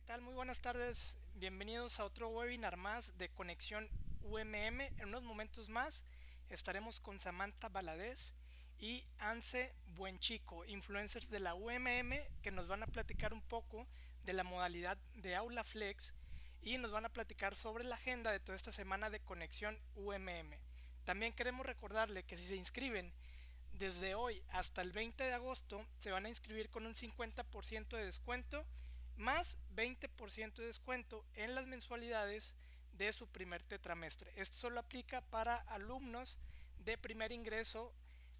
tal? Muy buenas tardes. Bienvenidos a otro webinar más de Conexión UMM. En unos momentos más estaremos con Samantha Baladés y Anse Buenchico, influencers de la UMM, que nos van a platicar un poco de la modalidad de Aula Flex y nos van a platicar sobre la agenda de toda esta semana de Conexión UMM. También queremos recordarle que si se inscriben desde hoy hasta el 20 de agosto se van a inscribir con un 50% de descuento más 20% de descuento en las mensualidades de su primer tetramestre. Esto solo aplica para alumnos de primer ingreso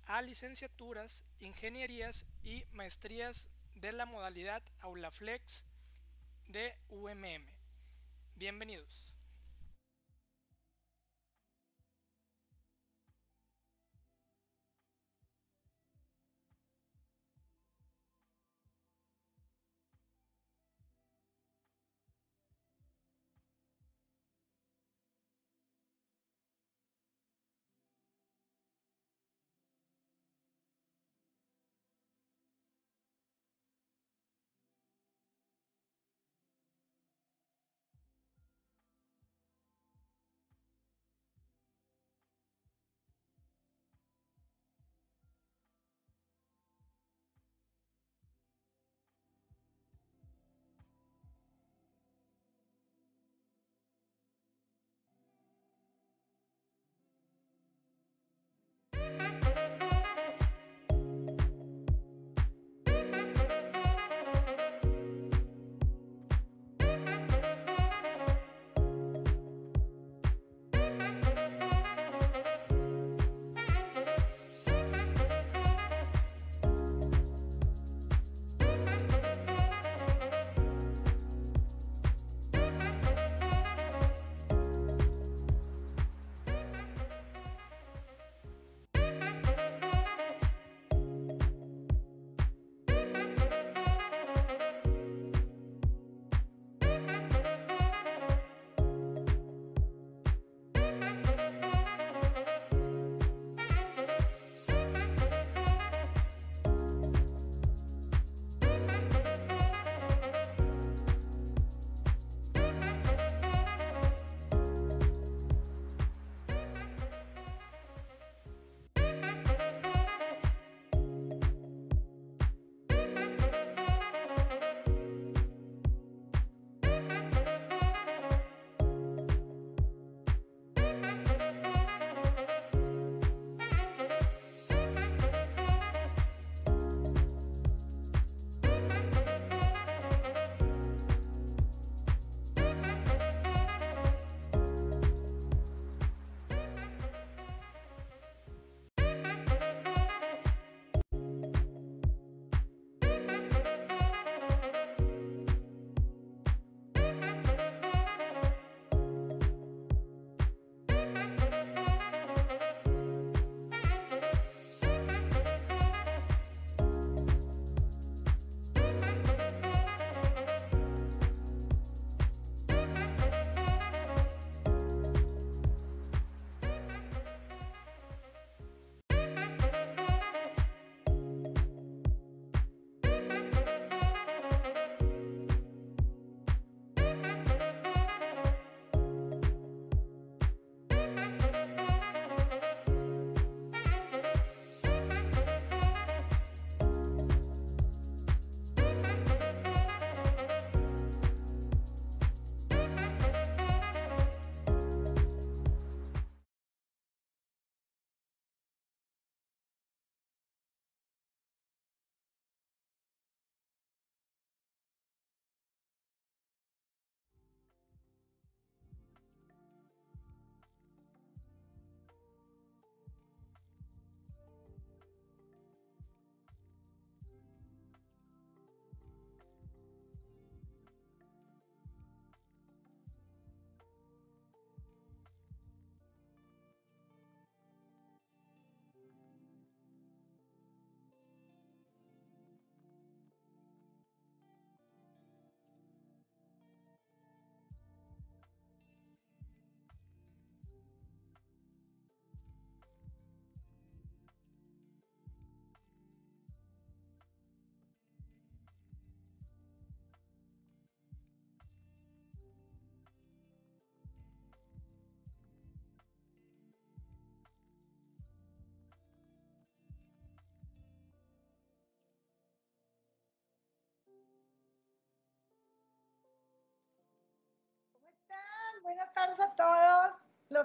a licenciaturas, ingenierías y maestrías de la modalidad AulaFlex de UMM. Bienvenidos.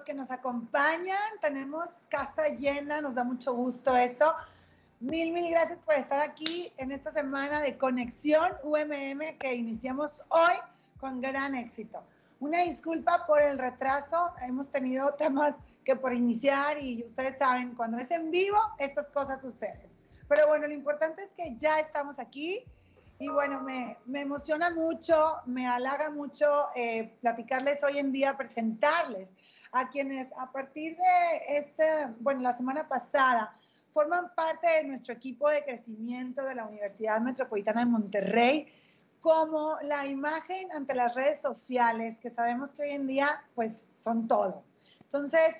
Que nos acompañan. Tenemos casa llena, nos da mucho gusto eso. Mil, mil gracias por estar aquí en esta semana de Conexión UMM que iniciamos hoy con gran éxito. Una disculpa por el retraso, hemos tenido temas que por iniciar y ustedes saben, cuando es en vivo, estas cosas suceden. Pero bueno, lo importante es que ya estamos aquí y bueno, me, me emociona mucho, me halaga mucho eh, platicarles hoy en día, presentarles a quienes a partir de este, bueno, la semana pasada, forman parte de nuestro equipo de crecimiento de la Universidad Metropolitana de Monterrey, como la imagen ante las redes sociales, que sabemos que hoy en día pues son todo. Entonces,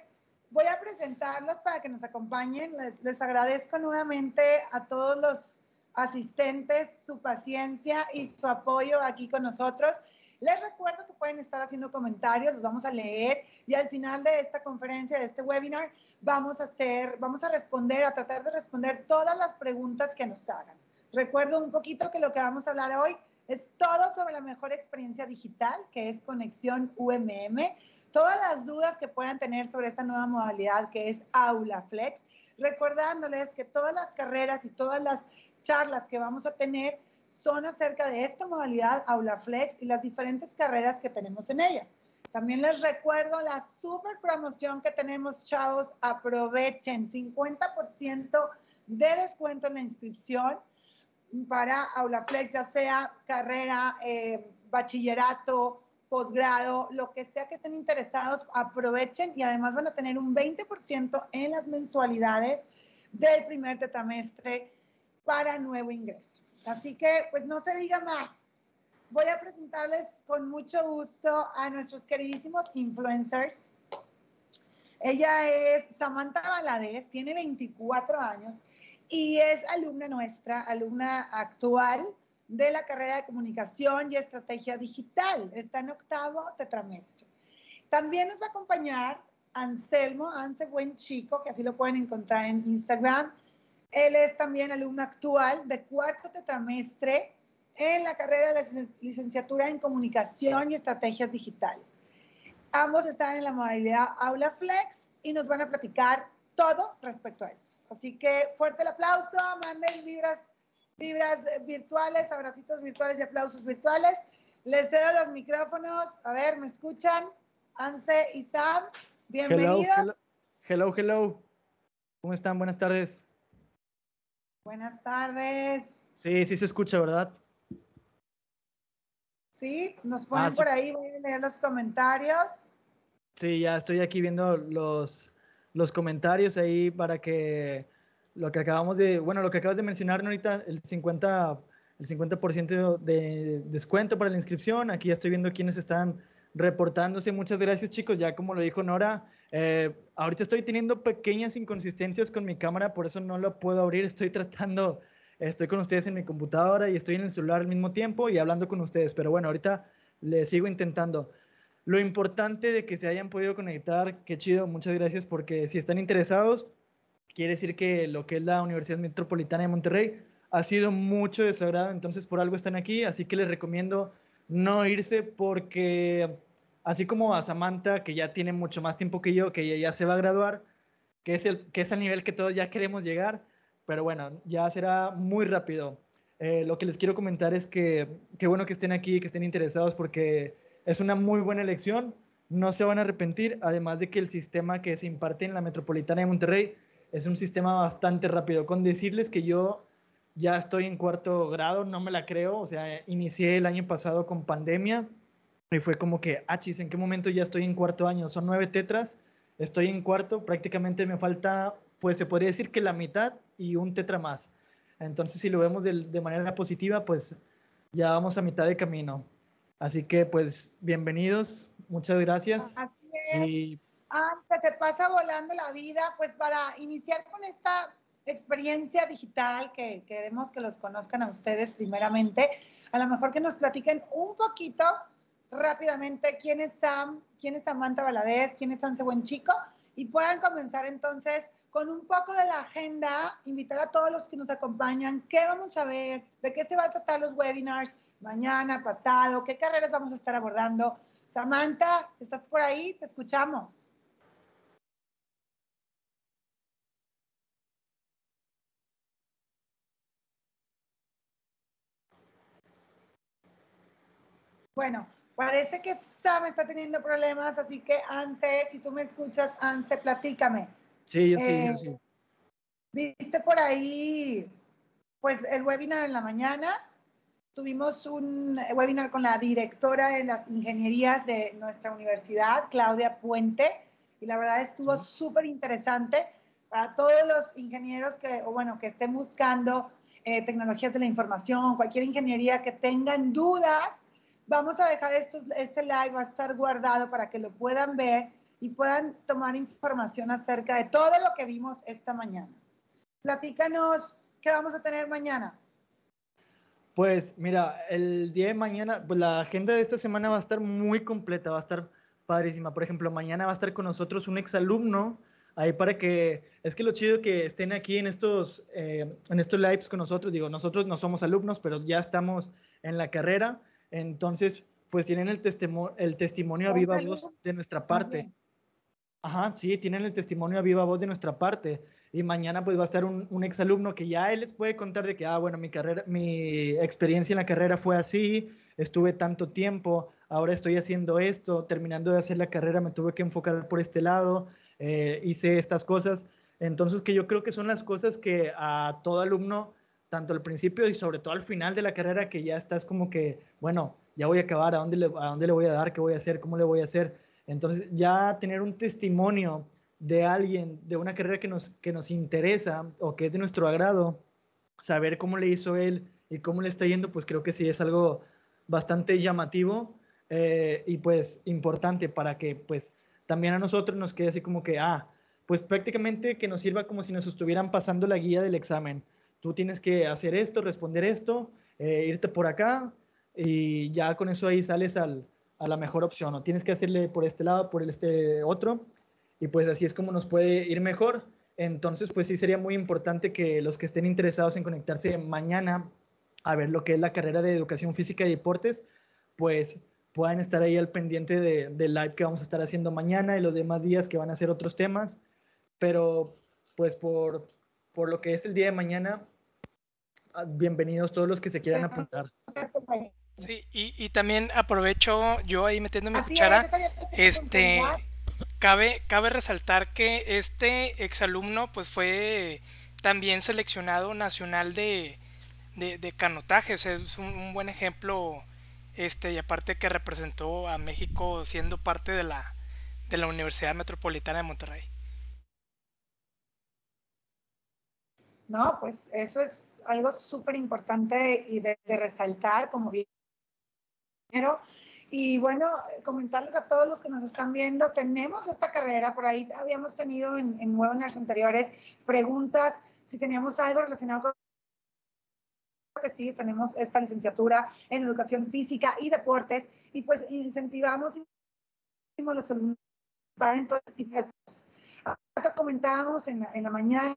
voy a presentarlos para que nos acompañen. Les, les agradezco nuevamente a todos los asistentes, su paciencia y su apoyo aquí con nosotros. Les recuerdo que pueden estar haciendo comentarios, los vamos a leer y al final de esta conferencia, de este webinar, vamos a hacer, vamos a responder, a tratar de responder todas las preguntas que nos hagan. Recuerdo un poquito que lo que vamos a hablar hoy es todo sobre la mejor experiencia digital, que es Conexión UMM, todas las dudas que puedan tener sobre esta nueva modalidad que es Aula Flex, recordándoles que todas las carreras y todas las charlas que vamos a tener son acerca de esta modalidad Aula Flex y las diferentes carreras que tenemos en ellas. También les recuerdo la super promoción que tenemos, chavos. Aprovechen 50% de descuento en la inscripción para Aula Flex, ya sea carrera, eh, bachillerato, posgrado, lo que sea que estén interesados, aprovechen y además van a tener un 20% en las mensualidades del primer tetramestre para nuevo ingreso. Así que, pues no se diga más. Voy a presentarles con mucho gusto a nuestros queridísimos influencers. Ella es Samantha Valadez, tiene 24 años y es alumna nuestra, alumna actual de la carrera de comunicación y estrategia digital. Está en octavo tetramestre. También nos va a acompañar Anselmo, Anse Buen Chico, que así lo pueden encontrar en Instagram él es también alumno actual de cuarto tetramestre en la carrera de licenciatura en comunicación y estrategias digitales. Ambos están en la modalidad Aula Flex y nos van a platicar todo respecto a esto. Así que fuerte el aplauso, manden vibras, vibras virtuales, abracitos virtuales y aplausos virtuales. Les cedo los micrófonos. A ver, ¿me escuchan? Anse y Sam, bienvenidos. Hello, hello, hello. ¿Cómo están? Buenas tardes. Buenas tardes. Sí, sí se escucha, ¿verdad? Sí, nos ponen ah, por ahí, voy a leer los comentarios. Sí, ya estoy aquí viendo los, los comentarios ahí para que lo que acabamos de, bueno, lo que acabas de mencionar ahorita, el 50, el 50% de descuento para la inscripción. Aquí ya estoy viendo quiénes están reportándose. Muchas gracias, chicos. Ya como lo dijo Nora, eh, ahorita estoy teniendo pequeñas inconsistencias con mi cámara, por eso no lo puedo abrir. Estoy tratando, estoy con ustedes en mi computadora y estoy en el celular al mismo tiempo y hablando con ustedes. Pero bueno, ahorita le sigo intentando. Lo importante de que se hayan podido conectar, qué chido, muchas gracias, porque si están interesados, quiere decir que lo que es la Universidad Metropolitana de Monterrey ha sido mucho de su agrado, entonces por algo están aquí, así que les recomiendo no irse porque así como a Samantha, que ya tiene mucho más tiempo que yo, que ya se va a graduar, que es, el, que es el nivel que todos ya queremos llegar, pero bueno, ya será muy rápido. Eh, lo que les quiero comentar es que qué bueno que estén aquí, que estén interesados, porque es una muy buena elección, no se van a arrepentir, además de que el sistema que se imparte en la Metropolitana de Monterrey es un sistema bastante rápido. Con decirles que yo ya estoy en cuarto grado, no me la creo, o sea, inicié el año pasado con pandemia, y fue como que, ah, chis, ¿en qué momento ya estoy en cuarto año? Son nueve tetras, estoy en cuarto, prácticamente me falta, pues se podría decir que la mitad y un tetra más. Entonces, si lo vemos de, de manera positiva, pues ya vamos a mitad de camino. Así que, pues, bienvenidos, muchas gracias. Así es. Y... Ah, se te pasa volando la vida, pues para iniciar con esta experiencia digital que queremos que los conozcan a ustedes primeramente, a lo mejor que nos platiquen un poquito rápidamente quién es Sam, quién es Samantha Valadez, quién es Sanse Buen Chico y puedan comenzar entonces con un poco de la agenda, invitar a todos los que nos acompañan, qué vamos a ver, de qué se va a tratar los webinars mañana, pasado, qué carreras vamos a estar abordando. Samantha, ¿estás por ahí? Te escuchamos. Bueno, parece que Sam está teniendo problemas, así que Anse, si tú me escuchas, Anse, platícame. Sí, yo sí, yo eh, sí. Viste por ahí, pues, el webinar en la mañana. Tuvimos un webinar con la directora de las ingenierías de nuestra universidad, Claudia Puente, y la verdad estuvo súper interesante para todos los ingenieros que, o bueno, que estén buscando eh, tecnologías de la información, cualquier ingeniería que tengan dudas, vamos a dejar esto, este live, va a estar guardado para que lo puedan ver y puedan tomar información acerca de todo lo que vimos esta mañana. Platícanos qué vamos a tener mañana. Pues mira, el día de mañana, pues la agenda de esta semana va a estar muy completa, va a estar padrísima. Por ejemplo, mañana va a estar con nosotros un exalumno ahí para que, es que lo chido que estén aquí en estos, eh, en estos lives con nosotros, digo, nosotros no somos alumnos, pero ya estamos en la carrera, entonces, pues tienen el, testimonio, el testimonio a viva voz de nuestra parte. Ajá, sí, tienen el testimonio a viva voz de nuestra parte. Y mañana pues va a estar un, un exalumno que ya él les puede contar de que, ah, bueno, mi carrera, mi experiencia en la carrera fue así, estuve tanto tiempo, ahora estoy haciendo esto, terminando de hacer la carrera me tuve que enfocar por este lado, eh, hice estas cosas. Entonces, que yo creo que son las cosas que a todo alumno, tanto al principio y sobre todo al final de la carrera, que ya estás como que, bueno, ya voy a acabar, ¿a dónde le, a dónde le voy a dar? ¿Qué voy a hacer? ¿Cómo le voy a hacer? Entonces, ya tener un testimonio de alguien, de una carrera que nos, que nos interesa o que es de nuestro agrado, saber cómo le hizo él y cómo le está yendo, pues creo que sí es algo bastante llamativo eh, y pues importante para que pues también a nosotros nos quede así como que, ah, pues prácticamente que nos sirva como si nos estuvieran pasando la guía del examen. Tú tienes que hacer esto, responder esto, eh, irte por acá y ya con eso ahí sales al, a la mejor opción. O tienes que hacerle por este lado, por este otro y pues así es como nos puede ir mejor. Entonces, pues sí sería muy importante que los que estén interesados en conectarse mañana a ver lo que es la carrera de educación física y deportes, pues puedan estar ahí al pendiente del de live que vamos a estar haciendo mañana y los demás días que van a ser otros temas. Pero pues por, por lo que es el día de mañana, ah, bienvenidos todos los que se quieran apuntar. Sí, y, y también aprovecho yo ahí metiendo mi cuchara, este, cabe, cabe resaltar que este exalumno pues fue también seleccionado nacional de, de, canotaje, o sea, es un buen ejemplo este, y aparte que representó a México siendo parte de la, de la Universidad Metropolitana de Monterrey. No, pues eso es algo súper importante y de, resaltar como bien. Y bueno, comentarles a todos los que nos están viendo, tenemos esta carrera, por ahí habíamos tenido en, en webinars anteriores preguntas si teníamos algo relacionado con que sí, tenemos esta licenciatura en educación física y deportes y pues incentivamos los alumnos comentábamos en la, en la mañana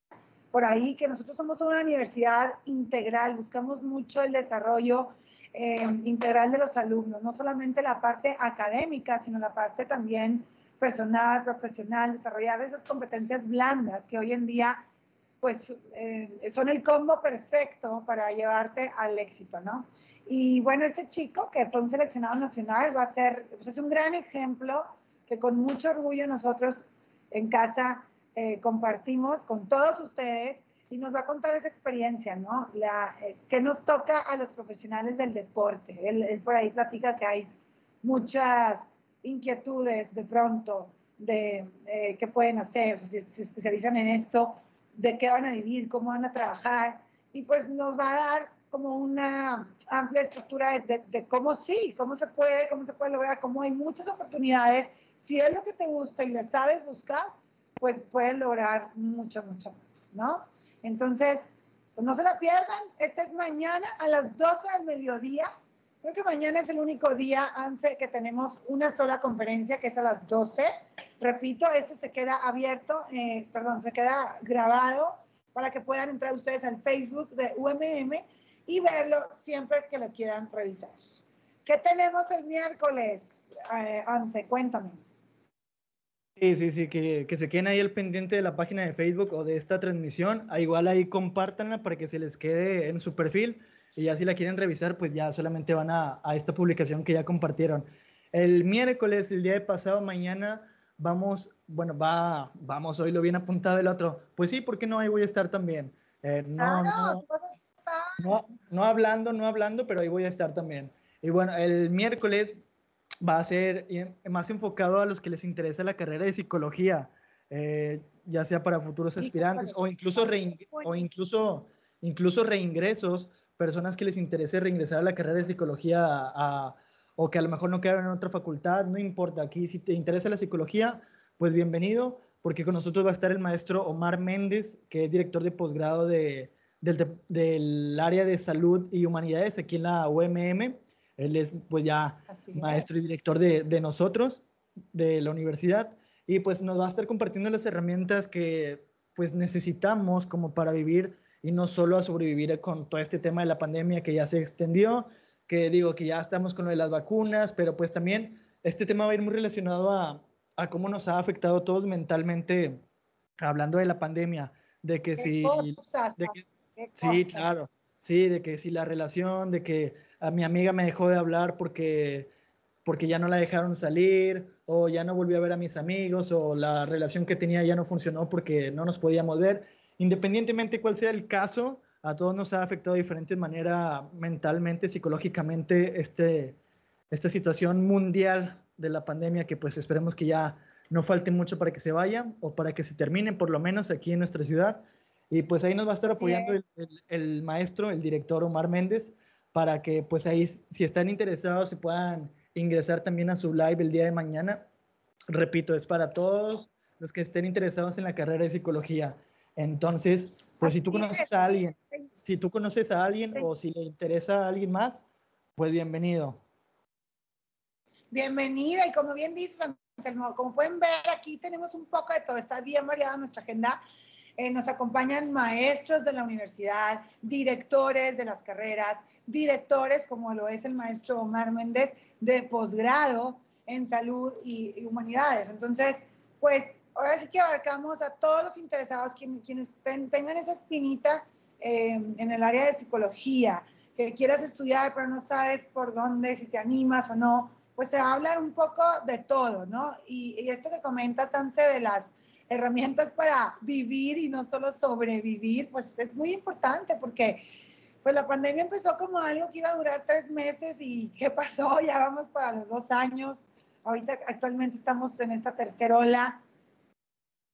por ahí que nosotros somos una universidad integral, buscamos mucho el desarrollo eh, integral de los alumnos, no solamente la parte académica, sino la parte también personal, profesional, desarrollar esas competencias blandas que hoy en día pues eh, son el combo perfecto para llevarte al éxito, ¿no? Y bueno, este chico que fue un seleccionado nacional va a ser, pues es un gran ejemplo que con mucho orgullo nosotros en casa eh, compartimos con todos ustedes y nos va a contar esa experiencia, ¿no? La, eh, que nos toca a los profesionales del deporte. Él, él, por ahí platica que hay muchas inquietudes de pronto de qué pueden hacer, o sea, si se especializan en esto, de qué van a vivir, cómo van a trabajar, y pues nos va a dar como una amplia estructura de, cómo sí, cómo se puede, cómo se puede lograr, cómo hay muchas oportunidades. Si es lo que te gusta y le sabes buscar, pues puedes lograr mucho, mucho más, ¿no? Entonces, pues no se la pierdan. Esta es mañana a las 12 del mediodía. Creo que mañana es el único día, Anse, que tenemos una sola conferencia, que es a las 12. Repito, esto se queda abierto, eh, perdón, se queda grabado para que puedan entrar ustedes al Facebook de UMM y verlo siempre que lo quieran revisar. ¿Qué tenemos el miércoles, eh, Anse? Cuéntame. Sí, sí, sí, que, que, se queden ahí al pendiente de la página de Facebook o de esta transmisión. Ah, igual ahí compártanla para que se les quede en su perfil. y ya si la quieren revisar, pues ya solamente van a, a esta publicación que ya compartieron. El miércoles, el día de pasado, mañana, vamos, bueno, va, vamos, hoy lo bien apuntado el otro. Pues sí, ¿por qué no? Ahí voy a estar también. Eh, no, no, no, no hablando, no hablando, pero ahí voy a estar también. Y bueno, el miércoles va a ser más enfocado a los que les interesa la carrera de psicología, eh, ya sea para futuros aspirantes o incluso, o incluso, incluso reingresos, personas que les interese reingresar a la carrera de psicología a o que a lo mejor no quedaron en otra facultad, no importa. Aquí si te interesa la psicología, pues bienvenido, porque con nosotros va a estar el maestro Omar Méndez, que es director de posgrado de, del, área de salud y humanidades aquí en la UMM. Él es pues ya maestro y director de, de nosotros, de la universidad, y pues nos va a estar compartiendo las herramientas que pues necesitamos como para vivir y no solo a sobrevivir con todo este tema de la pandemia que ya se extendió, que digo que ya estamos con lo de las vacunas, pero pues también este tema va a ir muy relacionado a, a cómo nos ha afectado a todos mentalmente, hablando de la pandemia, de que si... de que, sí, claro, sí, de que si la relación, de que a mi amiga me dejó de hablar porque, porque ya no la dejaron salir, o ya no volvió a ver a mis amigos, o la relación que tenía ya no funcionó porque no nos podíamos ver. Independientemente cuál sea el caso, a todos nos ha afectado de diferente manera mentalmente, psicológicamente, este, esta situación mundial de la pandemia que pues esperemos que ya no falte mucho para que se vaya o para que se termine por lo menos aquí en nuestra ciudad. Y pues ahí nos va a estar apoyando el, el, maestro, el director Omar Méndez, para que pues ahí si están interesados se puedan ingresar también a su live el día de mañana. Repito, es para todos los que estén interesados en la carrera de psicología. Entonces, pues si tú conoces a alguien, si tú conoces a alguien o si le interesa a alguien más, pues bienvenido. Bienvenida y como bien dices, como pueden ver aquí tenemos un poco de todo, está bien variada nuestra agenda. Eh, nos acompañan maestros de la universidad, directores de las carreras, directores como lo es el maestro Omar Méndez de posgrado en salud y humanidades. Entonces, pues ahora sí que abarcamos a todos los interesados, quienes, tengan esa espinita eh, en el área de psicología, que quieras estudiar pero no sabes por dónde, si te animas o no, pues se va a hablar un poco de todo, ¿no? Y, esto que comentas, Anse, de las herramientas para vivir y no solo sobrevivir, pues es muy importante porque pues la pandemia empezó como algo que iba a durar tres meses y ¿qué pasó? Ya vamos para los dos años. Ahorita actualmente estamos en esta tercera ola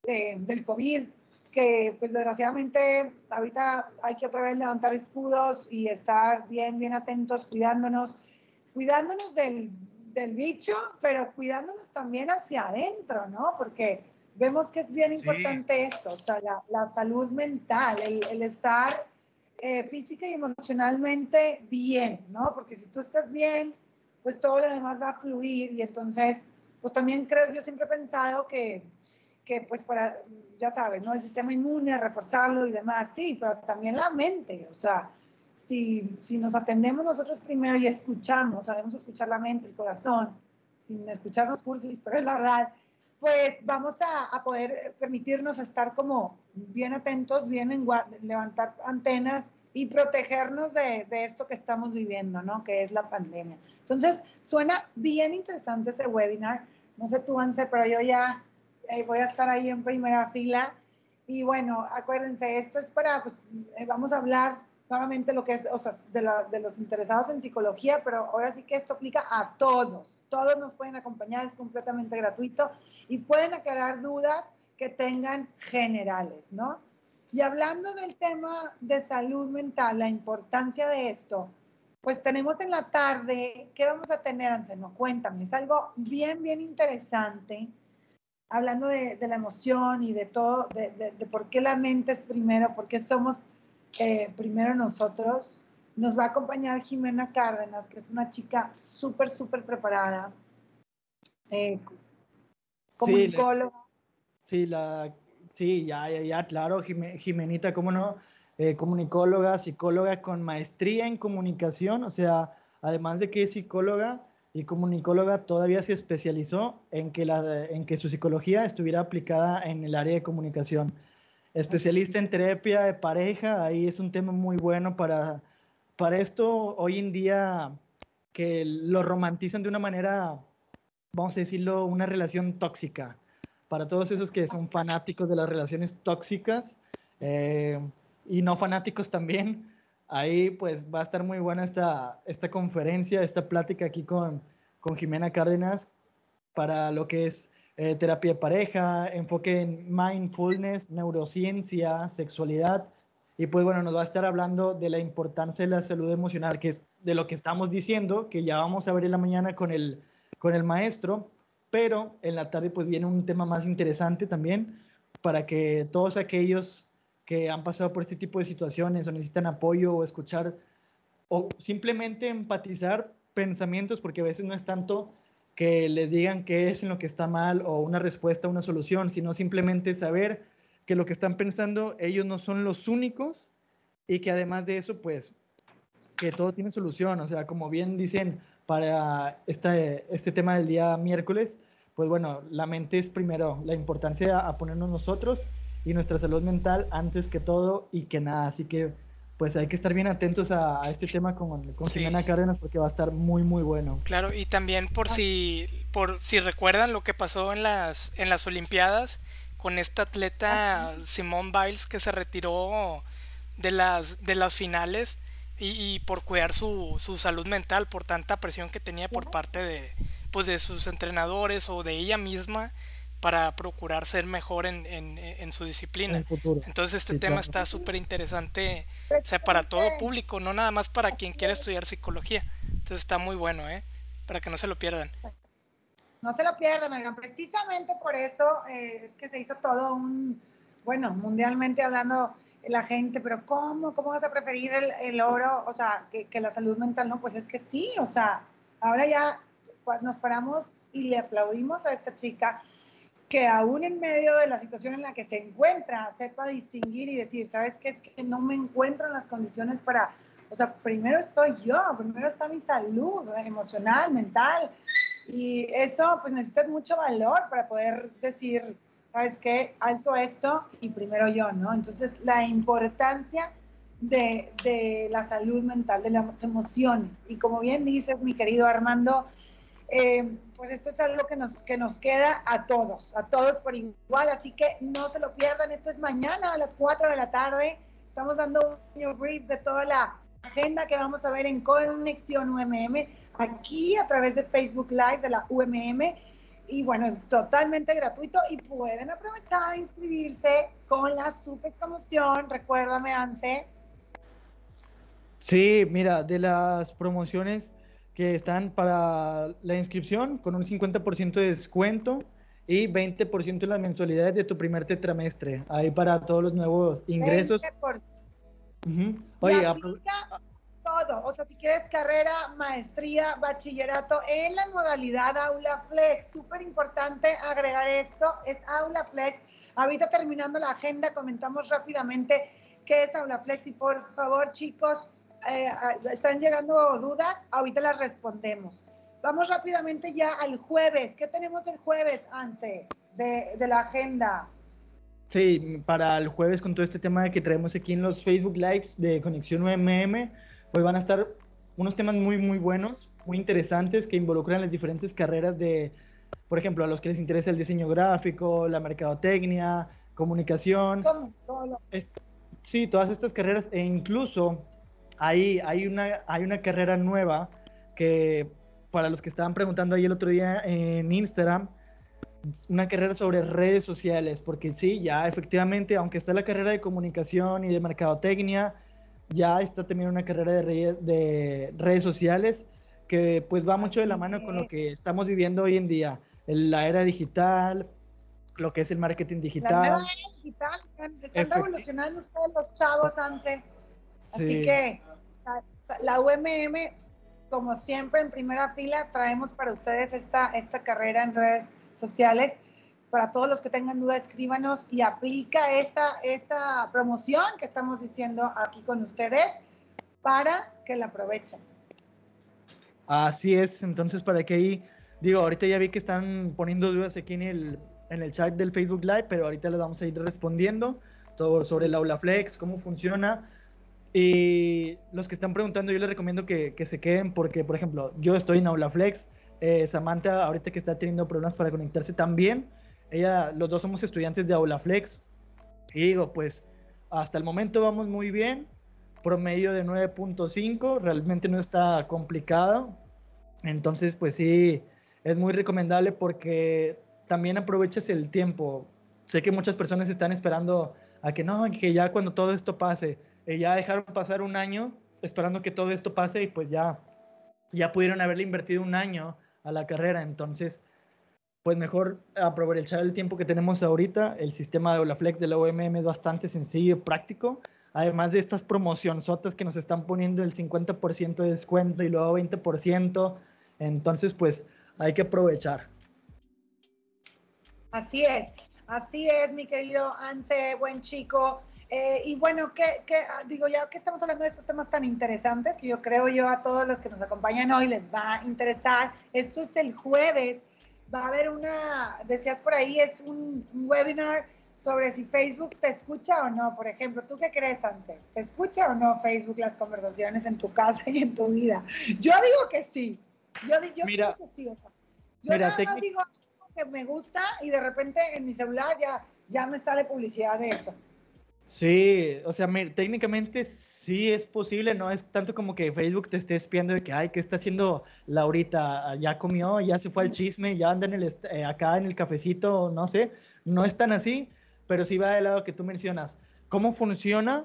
del COVID, que pues desgraciadamente ahorita hay que otra vez levantar escudos y estar bien, bien atentos, cuidándonos, cuidándonos del, del bicho, pero cuidándonos también hacia adentro, ¿no? Porque vemos que es bien importante eso, o sea, la, la salud mental, el, el estar eh, física y emocionalmente bien, ¿no? Porque si tú estás bien, pues todo lo demás va a fluir y entonces, pues también creo, yo siempre he pensado que que pues para, ya sabes, ¿no? El sistema inmune, reforzarlo y demás, sí, pero también la mente, o sea, si, si nos atendemos nosotros primero y escuchamos, sabemos escuchar la mente, el corazón, sin escuchar los cursos, pero es la verdad, pues vamos a, poder permitirnos estar como bien atentos, bien en levantar antenas y protegernos de, esto que estamos viviendo, ¿no? Que es la pandemia. Entonces, suena bien interesante ese webinar. No sé tú, Anse, pero yo ya eh, voy a estar ahí en primera fila. Y bueno, acuérdense, esto es para, pues, eh, vamos a hablar nuevamente lo que es, o sea, de, de, los interesados en psicología, pero ahora sí que esto aplica a todos. Todos nos pueden acompañar, es completamente gratuito y pueden aclarar dudas que tengan generales, ¿no? Y hablando del tema de salud mental, la importancia de esto, pues tenemos en la tarde, ¿qué vamos a tener, Anselmo? Cuéntame, es algo bien, bien interesante hablando de, la emoción y de todo, de, por qué la mente es primero, por qué somos eh, primero nosotros, nos va a acompañar Jimena Cárdenas, que es una chica súper, súper preparada, eh, comunicóloga. Sí, la, sí, ya, ya, ya, claro, Jimenita, cómo no, eh, comunicóloga, psicóloga con maestría en comunicación, o sea, además de que es psicóloga, y comunicóloga todavía se especializó en que, la, en que su psicología estuviera aplicada en el área de comunicación. Especialista en terapia de pareja, ahí es un tema muy bueno para, para esto hoy en día que lo romantizan de una manera, vamos a decirlo, una relación tóxica. Para todos esos que son fanáticos de las relaciones tóxicas eh, y no fanáticos también, ahí pues va a estar muy buena esta, esta conferencia, esta plática aquí con, con Jimena Cárdenas para lo que es eh, terapia de pareja, enfoque en mindfulness, neurociencia, sexualidad. Y pues bueno, nos va a estar hablando de la importancia de la salud emocional, que es de lo que estamos diciendo, que ya vamos a ver en la mañana con el, con el maestro, pero en la tarde pues viene un tema más interesante también para que todos aquellos que han pasado por este tipo de situaciones o necesitan apoyo o escuchar o simplemente empatizar pensamientos, porque a veces no es tanto que les digan qué es en lo que está mal o una respuesta, una solución, sino simplemente saber que lo que están pensando ellos no son los únicos y que además de eso, pues, que todo tiene solución. O sea, como bien dicen para este, este tema del día miércoles, pues bueno, la mente es primero, la importancia a ponernos nosotros y nuestra salud mental antes que todo y que nada. Así que pues hay que estar bien atentos a, este tema con, con Cárdenas porque va a estar muy muy bueno. Claro, y también por si por si recuerdan lo que pasó en las en las Olimpiadas con esta atleta Simone Biles que se retiró de las de las finales y, por cuidar su, su, salud mental por tanta presión que tenía por parte de pues de sus entrenadores o de ella misma para procurar ser mejor en, en, su disciplina. Entonces este tema está súper interesante, o sea, para todo público, no nada más para quien quiera estudiar psicología. Entonces está muy bueno, ¿eh? Para que no se lo pierdan. No se lo pierdan, oigan. Precisamente por eso eh, es que se hizo todo un, bueno, mundialmente hablando la gente, pero ¿cómo? ¿Cómo vas a preferir el, el oro? O sea, que, que la salud mental, no, pues es que sí, o sea, ahora ya nos paramos y le aplaudimos a esta chica que aún en medio de la situación en la que se encuentra, sepa distinguir y decir, ¿sabes qué? Es que no me encuentro en las condiciones para, o sea, primero estoy yo, primero está mi salud emocional, mental, y eso pues necesitas mucho valor para poder decir, ¿sabes qué? Alto esto y primero yo, ¿no? Entonces, la importancia de, de la salud mental, de las emociones, y como bien dices, mi querido Armando, eh, pues esto es algo que nos, que nos queda a todos, a todos por igual, así que no se lo pierdan, esto es mañana a las 4 de la tarde, estamos dando un brief de toda la agenda que vamos a ver en Conexión UMM, aquí a través de Facebook Live de la UMM, y bueno, es totalmente gratuito y pueden aprovechar a inscribirse con la super promoción, recuérdame, Ante. Sí, mira, de las promociones que están para la inscripción con un 50% de descuento y 20% en las mensualidades de tu primer tetramestre. Ahí para todos los nuevos ingresos. Oye, todo. O sea, si quieres carrera, maestría, bachillerato en la modalidad Aula Flex. Súper importante agregar esto. Es Aula Flex. Ahorita terminando la agenda, comentamos rápidamente qué es Aula Flex. Y por favor, chicos, eh, están llegando dudas, ahorita las respondemos. Vamos rápidamente ya al jueves. ¿Qué tenemos el jueves, Anse, de, de la agenda? Sí, para el jueves con todo este tema que traemos aquí en los Facebook Lives de Conexión UMM, pues van a estar unos temas muy, muy buenos, muy interesantes que involucran las diferentes carreras de, por ejemplo, a los que les interesa el diseño gráfico, la mercadotecnia, comunicación. ¿Cómo? sí, todas estas carreras e incluso hay, hay, una, hay una carrera nueva que para los que estaban preguntando ahí el otro día en Instagram, una carrera sobre redes sociales, porque sí, ya efectivamente, aunque está la carrera de comunicación y de mercadotecnia, ya está también una carrera de, de redes sociales que pues va mucho de la mano con lo que estamos viviendo hoy en día, la era digital, lo que es el marketing digital. La era digital, están revolucionando ustedes los chavos, Anse. Así que la UMM, como siempre, en primera fila, traemos para ustedes esta, esta carrera en redes sociales. Para todos los que tengan dudas, escríbanos y aplica esta, esta promoción que estamos diciendo aquí con ustedes para que la aprovechen. Así es, entonces para que ahí, digo, ahorita ya vi que están poniendo dudas aquí en el, en el chat del Facebook Live, pero ahorita les vamos a ir respondiendo todo sobre el Aula Flex, cómo funciona Y los que están preguntando, yo les recomiendo que, que se queden porque, por ejemplo, yo estoy en AulaFlex, eh, Samantha ahorita que está teniendo problemas para conectarse también, ella, los dos somos estudiantes de AulaFlex. Y digo, pues hasta el momento vamos muy bien, promedio de 9.5, realmente no está complicado. Entonces, pues sí, es muy recomendable porque también aprovechas el tiempo. Sé que muchas personas están esperando a que no, que ya cuando todo esto pase, eh, ya dejaron pasar un año esperando que todo esto pase y pues ya, ya pudieron haberle invertido un año a la carrera. Entonces, pues mejor aprovechar el tiempo que tenemos ahorita. El sistema de Olaflex de la OMM es bastante sencillo y práctico. Además de estas promocionzotas que nos están poniendo el 50% de descuento y luego 20%. Entonces, pues hay que aprovechar. Así es, así es, mi querido Ance, buen chico. Eh, y bueno, que, ah, digo, ya que estamos hablando de estos temas tan interesantes, que yo creo yo a todos los que nos acompañan hoy les va a interesar, esto es el jueves, va a haber una, decías por ahí, es un, webinar sobre si Facebook te escucha o no. Por ejemplo, ¿tú qué crees, Ance? ¿Te escucha o no Facebook las conversaciones en tu casa y en tu vida? Yo digo que sí. Yo, yo mira, que sí. yo nada más digo que me gusta y de repente en mi celular ya, ya me sale publicidad de eso. Sí, o sea, técnicamente sí es posible, no es tanto como que Facebook te esté espiando de que, ay, ¿qué está haciendo Laurita? Ya comió, ya se fue al chisme, ya anda en el eh, acá en el cafecito, no sé, no es tan así, pero sí va del lado que tú mencionas. ¿Cómo funciona?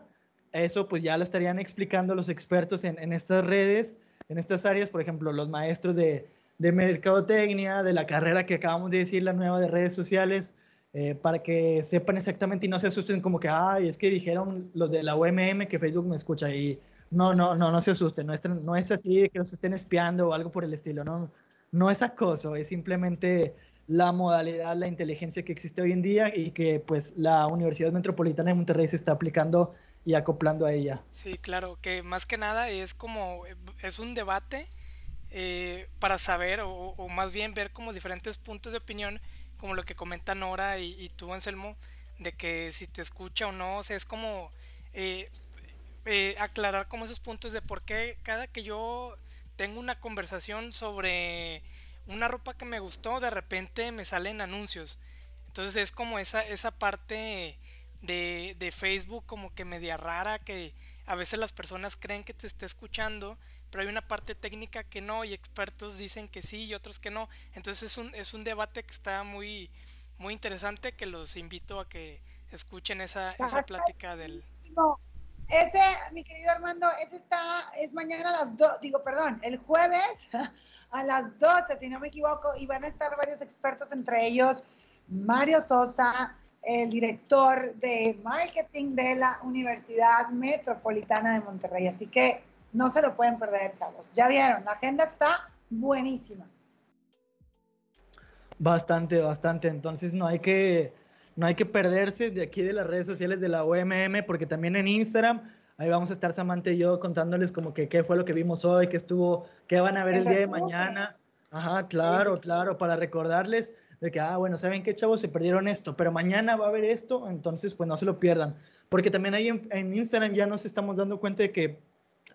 Eso pues ya lo estarían explicando los expertos en, en estas redes, en estas áreas, por ejemplo, los maestros de, de mercadotecnia, de la carrera que acabamos de decir, la nueva de redes sociales, eh, para que sepan exactamente y no se asusten como que, ay, es que dijeron los de la OMM que Facebook me escucha y no, no, no, no se asusten, no es, no es así que los estén espiando o algo por el estilo, no, no es acoso, es simplemente la modalidad, la inteligencia que existe hoy en día y que pues la Universidad Metropolitana de Monterrey se está aplicando y acoplando a ella. Sí, claro, que más que nada es como, es un debate eh, para saber o, más bien ver como diferentes puntos de opinión como lo que comenta Nora y, tú, Anselmo, de que si te escucha o no, o sea, es como eh, eh, aclarar como esos puntos de por qué cada que yo tengo una conversación sobre una ropa que me gustó, de repente me salen anuncios. Entonces es como esa, esa parte de, de Facebook como que media rara que a veces las personas creen que te está escuchando pero hay una parte técnica que no y expertos dicen que sí y otros que no. Entonces es un, es un debate que está muy, muy interesante que los invito a que escuchen esa, esa plática del... ese, mi querido Armando, ese está, es mañana a las 2, digo, perdón, el jueves a las 12, si no me equivoco, y van a estar varios expertos, entre ellos Mario Sosa, el director de marketing de la Universidad Metropolitana de Monterrey. Así que no se lo pueden perder, chavos. Ya vieron, la agenda está buenísima. Bastante, bastante. Entonces no hay que, no hay que perderse de aquí de las redes sociales de la OMM, porque también en Instagram, ahí vamos a estar Samantha y yo contándoles como que qué fue lo que vimos hoy, qué estuvo, qué van a ver el día de mañana. Ajá, claro, claro, para recordarles de que, ah, bueno, ¿saben qué, chavos? Se perdieron esto, pero mañana va a haber esto, entonces pues no se lo pierdan. Porque también ahí en, en Instagram ya nos estamos dando cuenta de que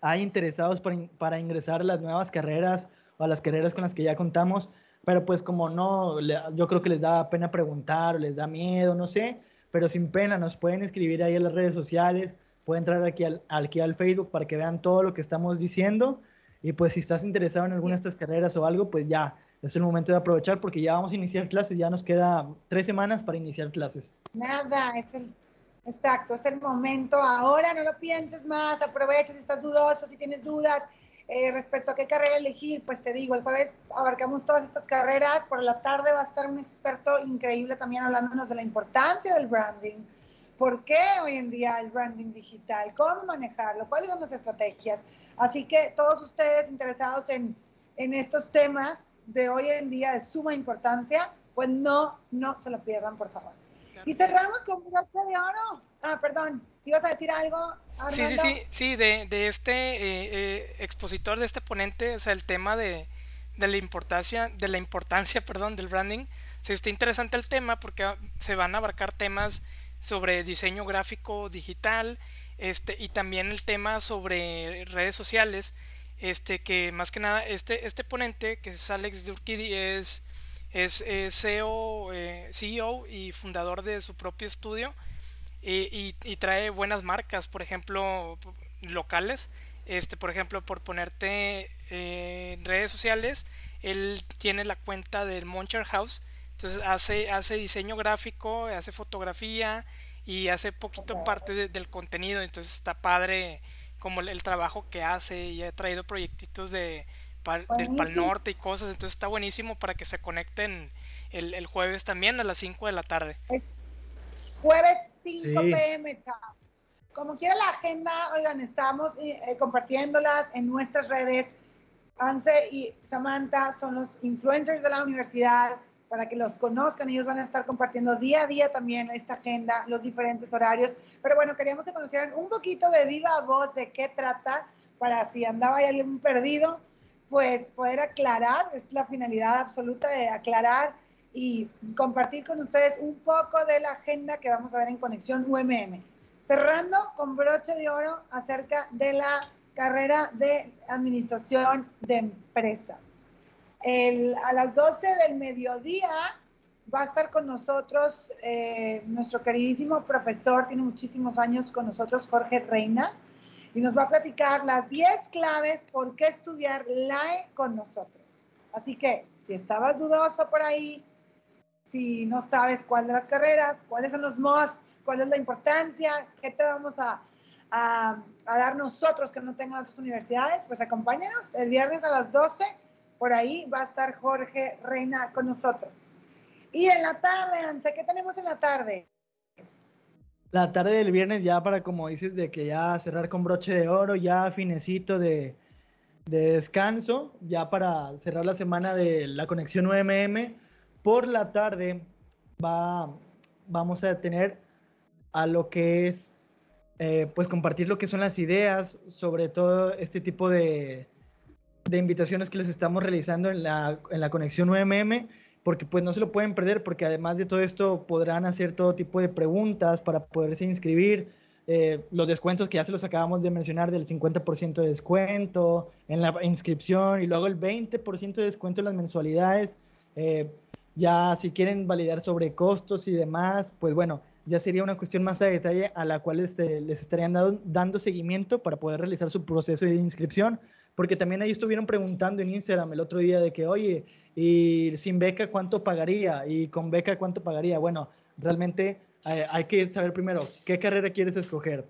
hay interesados para, ingresar a las nuevas carreras o a las carreras con las que ya contamos, pero pues como no, yo creo que les da pena preguntar o les da miedo, no sé, pero sin pena nos pueden escribir ahí en las redes sociales, pueden entrar aquí al, aquí al Facebook para que vean todo lo que estamos diciendo y pues si estás interesado en alguna de estas carreras o algo, pues ya es el momento de aprovechar porque ya vamos a iniciar clases, ya nos queda tres semanas para iniciar clases. Nada, es el Exacto, es el momento. Ahora no lo pienses más, aprovecha si estás dudoso, si tienes dudas eh, respecto a qué carrera elegir. Pues te digo, el jueves abarcamos todas estas carreras. Por la tarde va a estar un experto increíble también hablándonos de la importancia del branding. ¿Por qué hoy en día el branding digital? ¿Cómo manejarlo? ¿Cuáles son las estrategias? Así que todos ustedes interesados en, en estos temas de hoy en día de suma importancia, pues no, no se lo pierdan, por favor. Y cerramos con broche de oro. Ah, perdón, ibas a decir algo? Sí, sí, sí, sí, de, de este eh, eh, expositor, de este ponente, o sea, el tema de, de la importancia, de la importancia, perdón, del branding. Se está interesante el tema porque se van a abarcar temas sobre diseño gráfico digital, este, y también el tema sobre redes sociales, este, que más que nada, este, este ponente, que es Alex Durkidi, es, es, CEO, eh, CEO y fundador de su propio estudio, y, trae buenas marcas, por ejemplo, locales, este, por ejemplo, por ponerte eh, en redes sociales, él tiene la cuenta del Moncher House, entonces hace, hace diseño gráfico, hace fotografía y hace poquito parte del contenido. Entonces está padre como el, trabajo que hace y ha traído proyectitos de, del Pal Norte y cosas. Entonces está buenísimo para que se conecten el, jueves también a las 5 de la tarde. Jueves 5 pm, Como quiera la agenda, oigan, estamos eh, compartiéndolas en nuestras redes. Anse y Samantha son los influencers de la universidad para que los conozcan. Ellos van a estar compartiendo día a día también esta agenda, los diferentes horarios. Pero bueno, queríamos que conocieran un poquito de viva voz de qué trata, para si andaba ahí alguien perdido, pues poder aclarar, es la finalidad absoluta de aclarar y compartir con ustedes un poco de la agenda que vamos a ver en Conexión UMM. Cerrando con broche de oro acerca de la carrera de Administración de Empresas a las 12 del mediodía va a estar con nosotros eh, nuestro queridísimo profesor, tiene muchísimos años con nosotros, Jorge Reina, y nos va a platicar las 10 claves por qué estudiar LAE con nosotros. Así que si estabas dudoso por ahí, si no sabes cuál de las carreras, cuáles son los must, cuál es la importancia, qué te vamos a, a, a dar nosotros que no tengan otras universidades, pues acompáñanos el viernes a las 12 por ahí va a estar Jorge Reina con nosotros. Y en la tarde, Anse, ¿qué tenemos en la tarde? La tarde del viernes ya para, como dices, de que ya cerrar con broche de oro, ya finecito de, de descanso, ya para cerrar la semana de la conexión UMM. Por la tarde va, vamos a tener a lo que es, eh, pues compartir lo que son las ideas sobre todo este tipo de, de invitaciones que les estamos realizando en la, en la conexión UMM, porque pues no se lo pueden perder, porque además de todo esto podrán hacer todo tipo de preguntas para poderse inscribir. Eh, los descuentos que ya se los acabamos de mencionar del 50% de descuento en la inscripción y luego el 20% de descuento en las mensualidades. Eh, ya si quieren validar sobre costos y demás, pues bueno, ya sería una cuestión más a detalle a la cual este, les estarían dando, dando seguimiento para poder realizar su proceso de inscripción porque también ahí estuvieron preguntando en Instagram el otro día de que, oye, y sin beca cuánto pagaría y con beca cuánto pagaría. Bueno, realmente eh, hay que saber primero qué carrera quieres escoger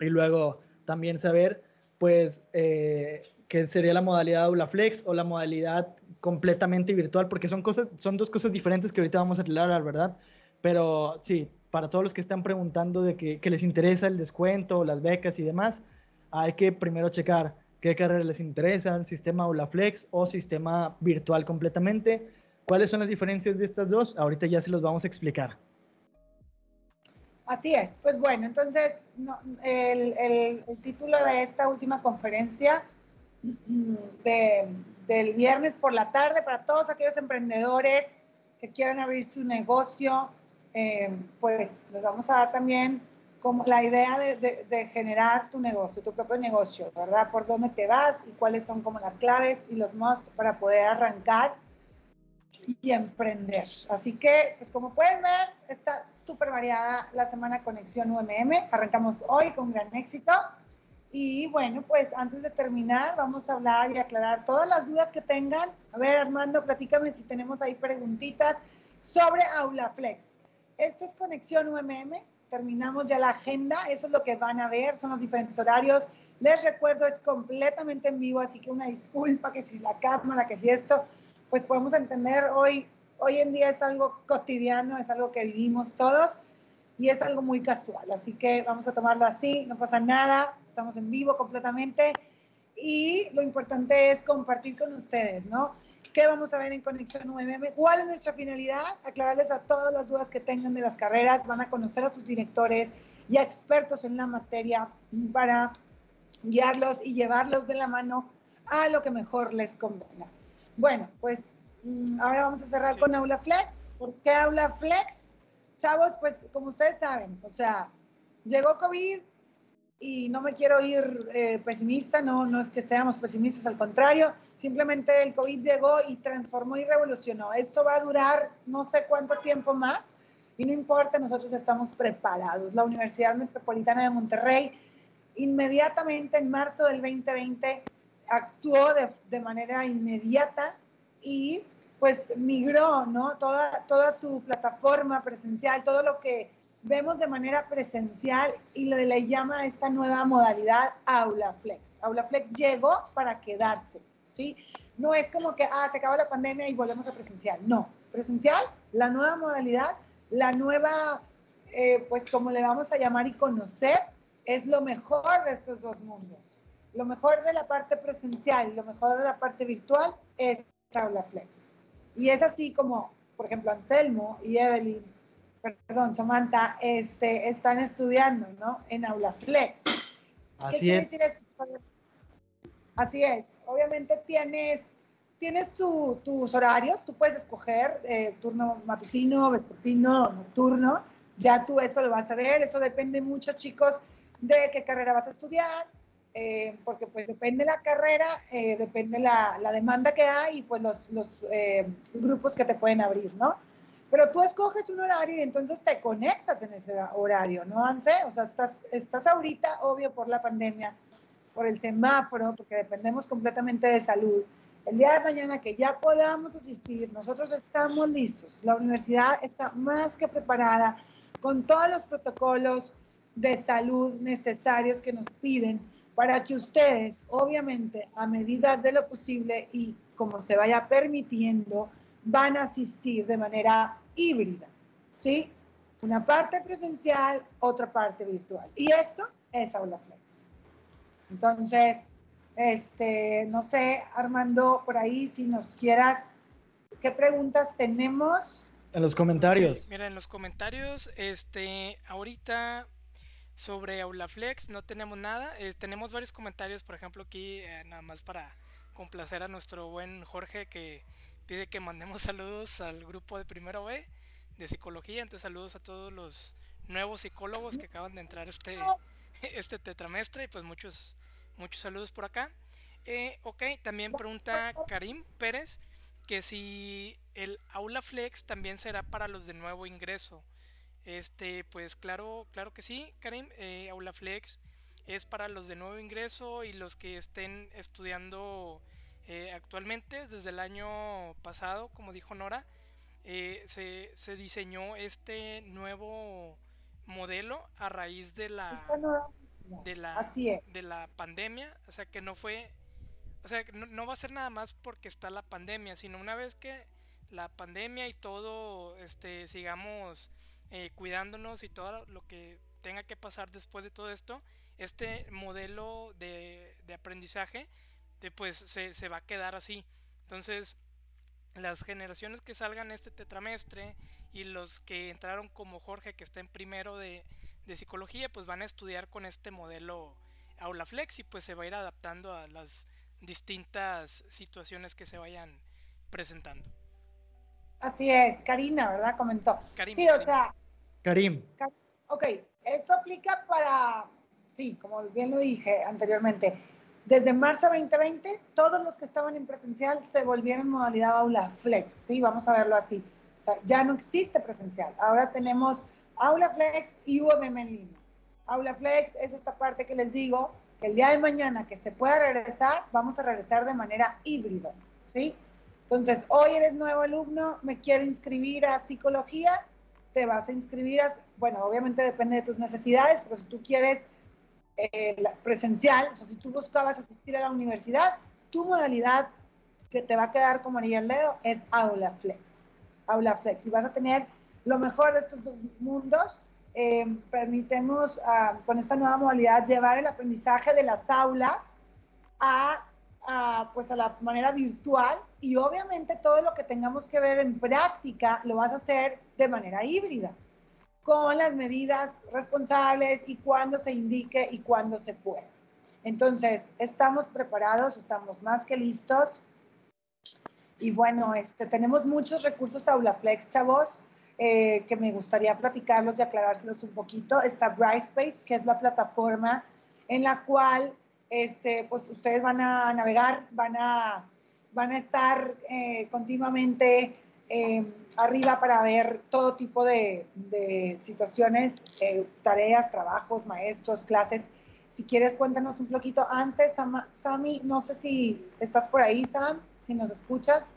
y luego también saber, pues, eh, qué sería la modalidad Aula Flex o la modalidad completamente virtual, porque son, cosas, son dos cosas diferentes que ahorita vamos a aclarar, ¿verdad? Pero sí, para todos los que están preguntando de que, que les interesa el descuento, las becas y demás, hay que primero checar qué carreras les interesan, sistema Aula Flex o sistema virtual completamente. ¿Cuáles son las diferencias de estas dos? Ahorita ya se los vamos a explicar. Así es. Pues bueno, entonces el, título de esta última conferencia del viernes por la tarde para todos aquellos emprendedores que quieran abrir su negocio, eh, pues les vamos a dar también como la idea de, generar tu negocio, tu propio negocio, ¿verdad? Por dónde te vas y cuáles son como las claves y los must para poder arrancar y emprender. Así que, pues como pueden ver, está súper variada la semana Conexión UMM. Arrancamos hoy con gran éxito. Y bueno, pues antes de terminar, vamos a hablar y aclarar todas las dudas que tengan. A ver, Armando, platícame si tenemos ahí preguntitas sobre Aula Flex. Esto es Conexión UMM terminamos ya la agenda, eso es lo que van a ver, son los diferentes horarios. Les recuerdo, es completamente en vivo, así que una disculpa que si la cámara, que si esto, pues podemos entender hoy, hoy en día es algo cotidiano, es algo que vivimos todos y es algo muy casual, así que vamos a tomarlo así, no pasa nada, estamos en vivo completamente y lo importante es compartir con ustedes, ¿no? ¿Qué vamos a ver en Conexión UMM? ¿Cuál es nuestra finalidad? Aclararles a todas las dudas que tengan de las carreras. Van a conocer a sus directores y a expertos en la materia para guiarlos y llevarlos de la mano a lo que mejor les convenga. Bueno, pues mm, ahora vamos a cerrar con Aula Flex. ¿Por qué Aula Flex? Chavos, pues como ustedes saben, o sea, llegó COVID y no me quiero ir eh, pesimista, no, no es que seamos pesimistas, al contrario, simplemente el COVID llegó y transformó y revolucionó. Esto va a durar no sé cuánto tiempo más y no importa, nosotros estamos preparados. La Universidad Metropolitana de Monterrey inmediatamente en marzo del 2020 actuó de, manera inmediata y pues migró, ¿no? Toda, toda su plataforma presencial, todo lo que vemos de manera presencial y le, le llama esta nueva modalidad Aula Flex. Aula Flex llegó para quedarse, ¿sí? No es como que, ah, se acaba la pandemia y volvemos a presencial. No, presencial, la nueva modalidad, la nueva, eh, pues como le vamos a llamar y conocer, es lo mejor de estos dos mundos. Lo mejor de la parte presencial lo mejor de la parte virtual es Aula Flex. Y es así como, por ejemplo, Anselmo y Evelyn perdón, Samantha, este, están estudiando, ¿no? En Aula Flex. Así es. Así es. Obviamente tienes, tienes tus horarios, tú puedes escoger eh, turno matutino, vespertino, nocturno. Ya tú eso lo vas a ver. Eso depende mucho, chicos, de qué carrera vas a estudiar. Eh, porque pues depende la carrera, eh, depende la, la, demanda que hay y pues los, los grupos que te pueden abrir, ¿no? Pero tú escoges un horario y entonces te conectas en ese horario, ¿no, Anse? O sea, estás, estás ahorita, obvio, por la pandemia, por el semáforo, porque dependemos completamente de salud. El día de mañana que ya podamos asistir, nosotros estamos listos. La universidad está más que preparada con todos los protocolos de salud necesarios que nos piden para que ustedes, obviamente, a medida de lo posible y como se vaya permitiendo, van a asistir de manera híbrida, ¿sí? Una parte presencial, otra parte virtual. Y esto es Aula Flex. Entonces, este, no sé, Armando, por ahí, si nos quieras, ¿qué preguntas tenemos? En los comentarios. Mira, en los comentarios, este, ahorita sobre AulaFlex no tenemos nada. Eh, tenemos varios comentarios, por ejemplo, aquí, eh, nada más para complacer a nuestro buen Jorge que pide que mandemos saludos al grupo de primero B de psicología. Entonces saludos a todos los nuevos psicólogos que acaban de entrar este, este tetramestre y pues muchos, muchos saludos por acá. Eh, ok, también pregunta Karim Pérez que si el Aula Flex también será para los de nuevo ingreso. Este, pues claro, claro que sí, Karim. Eh, Aula Flex es para los de nuevo ingreso y los que estén estudiando eh, actualmente, desde el año pasado, como dijo Nora, eh, se, se, diseñó este nuevo modelo a raíz de la de la de la pandemia, o sea que no fue, o sea no, no, va a ser nada más porque está la pandemia, sino una vez que la pandemia y todo, este, sigamos eh, cuidándonos y todo lo que tenga que pasar después de todo esto, este modelo de, de aprendizaje pues se, se va a quedar así. Entonces, las generaciones que salgan este tetramestre y los que entraron como Jorge, que está en primero de, de psicología, pues van a estudiar con este modelo Aula Flex y pues se va a ir adaptando a las distintas situaciones que se vayan presentando. Así es, Karina, ¿verdad? Comentó. Karim, sí, o sea. Karim. Ok, esto aplica para, sí, como bien lo dije anteriormente, desde marzo 2020, todos los que estaban en presencial se volvieron modalidad aula flex, ¿sí? Vamos a verlo así. O sea, ya no existe presencial. Ahora tenemos aula flex y UMM en línea. Aula flex es esta parte que les digo, que el día de mañana que se pueda regresar, vamos a regresar de manera híbrida, ¿sí? Entonces, hoy eres nuevo alumno, me quiero inscribir a psicología, te vas a inscribir a, bueno, obviamente depende de tus necesidades, pero si tú quieres eh, presencial, o sea, si tú buscabas asistir a la universidad, tu modalidad que te va a quedar como anillo al dedo es Aula Flex. Aula Flex. Y vas a tener lo mejor de estos dos mundos. Eh, permitemos ah, con esta nueva modalidad llevar el aprendizaje de las aulas a, a, pues a la manera virtual y obviamente todo lo que tengamos que ver en práctica lo vas a hacer de manera híbrida con las medidas responsables y cuando se indique y cuando se pueda. Entonces, estamos preparados, estamos más que listos. Y bueno, este, tenemos muchos recursos AulaFlex, chavos, eh, que me gustaría platicarlos y aclarárselos un poquito. Está Brightspace, que es la plataforma en la cual este, pues ustedes van a navegar, van a, van a estar eh, continuamente eh, arriba para ver todo tipo de, situaciones, eh, tareas, trabajos, maestros, clases. Si quieres, cuéntanos un poquito. Antes, Sami, no sé si estás por ahí, Sam, si nos escuchas.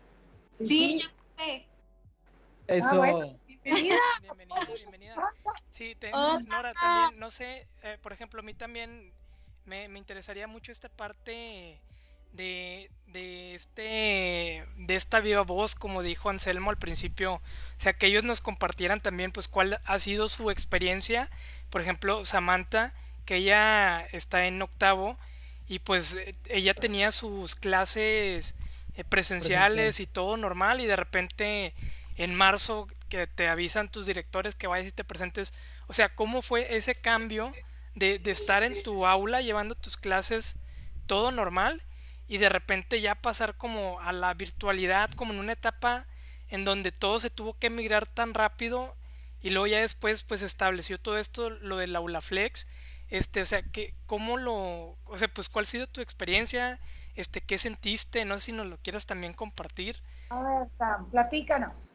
Sí, sí. sé. Eso. Ah, bienvenida. bienvenida, bienvenida. Sí, Nora, también, no sé, por ejemplo, a mí también me, me interesaría mucho esta parte de, de, este de esta viva voz como dijo Anselmo al principio. O sea que ellos nos compartieran también pues cuál ha sido su experiencia. Por ejemplo Samantha que ella está en octavo y pues ella tenía sus clases eh, presenciales y todo normal y de repente en marzo que te avisan tus directores que vayas y te presentes o sea cómo fue ese cambio de, estar en tu aula llevando tus clases todo normal y de repente ya pasar como a la virtualidad, como en una etapa en donde todo se tuvo que migrar tan rápido y luego ya después pues estableció todo esto, lo del aula flex, este, o sea, que, ¿cómo lo, o sea, pues cuál ha sido tu experiencia, este, qué sentiste, no sé si nos lo quieras también compartir. A ver, platícanos.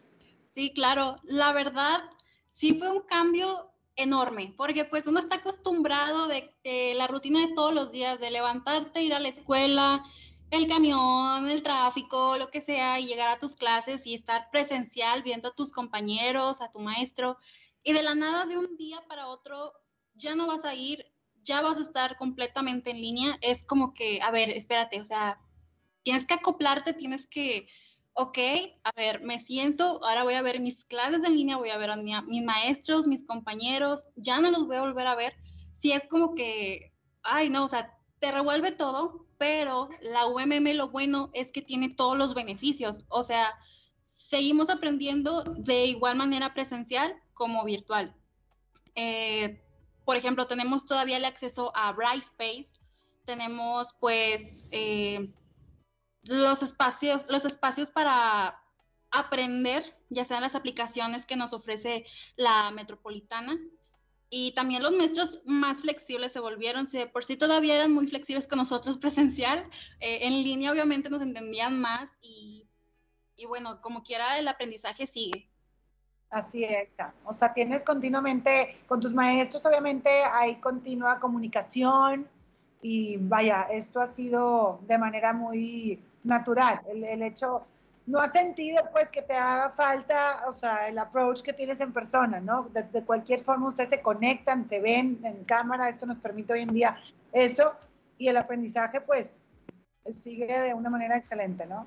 Sí, claro, la verdad, sí fue un cambio enorme, porque pues uno está acostumbrado de, la rutina de todos los días, de levantarte, ir a la escuela, el camión, el tráfico, lo que sea, y llegar a tus clases y estar presencial viendo a tus compañeros, a tu maestro, y de la nada de un día para otro ya no vas a ir, ya vas a estar completamente en línea, es como que, a ver, espérate, o sea, tienes que acoplarte, tienes que ok, a ver, me siento, ahora voy a ver mis clases en línea, voy a ver a mis maestros, mis compañeros, ya no los voy a volver a ver. Si es como que, ay, no, o sea, te revuelve todo, pero la UMM lo bueno es que tiene todos los beneficios, o sea, seguimos aprendiendo de igual manera presencial como virtual. Eh, por ejemplo, tenemos todavía el acceso a Brightspace, tenemos pues eh, los espacios, los espacios para aprender, ya sean las aplicaciones que nos ofrece la metropolitana. Y también los maestros más flexibles se volvieron, si por sí todavía eran muy flexibles con nosotros presencial, eh, en línea obviamente nos entendían más y, y bueno, como quiera el aprendizaje sigue. Así es, o sea, tienes continuamente, con tus maestros obviamente hay continua comunicación y vaya, esto ha sido de manera muy, natural. El, hecho, no ha sentido pues que te haga falta, o sea, el approach que tienes en persona, ¿no? De, cualquier forma ustedes se conectan, se ven en cámara, esto nos permite hoy en día eso y el aprendizaje pues sigue de una manera excelente, ¿no?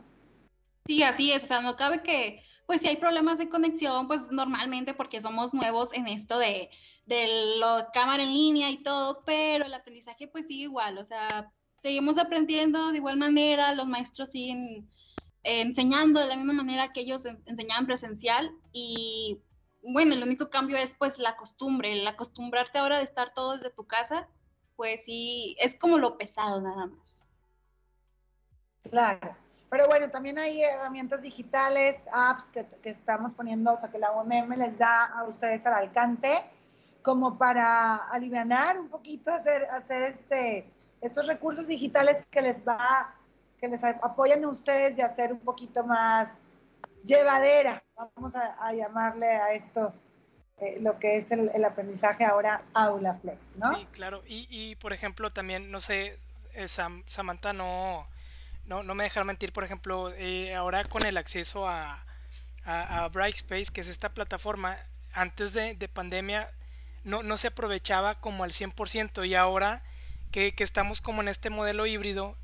Sí, así es, o sea, no cabe que, pues si hay problemas de conexión, pues normalmente porque somos nuevos en esto de, de la cámara en línea y todo, pero el aprendizaje pues sigue igual, o sea, seguimos aprendiendo de igual manera, los maestros siguen eh, enseñando de la misma manera que ellos enseñaban presencial y bueno, el único cambio es pues la costumbre, el acostumbrarte ahora de estar todo desde tu casa, pues sí, es como lo pesado nada más. Claro, pero bueno, también hay herramientas digitales, apps que, estamos poniendo, o sea, que la OMM les da a ustedes al alcance, como para aliviar un poquito, hacer, hacer este, estos recursos digitales que les va, que les apoyan a ustedes y hacer un poquito más llevadera, vamos a, llamarle a esto eh, lo que es el, aprendizaje ahora Aula Flex, ¿no? Sí, claro. Y, y por ejemplo, también, no sé, eh, Samantha no, no, no me dejará mentir, por ejemplo, eh, ahora con el acceso a, a, Brightspace, que es esta plataforma, antes de, de pandemia no, no se aprovechaba como al 100% y ahora que, estamos como en este modelo híbrido.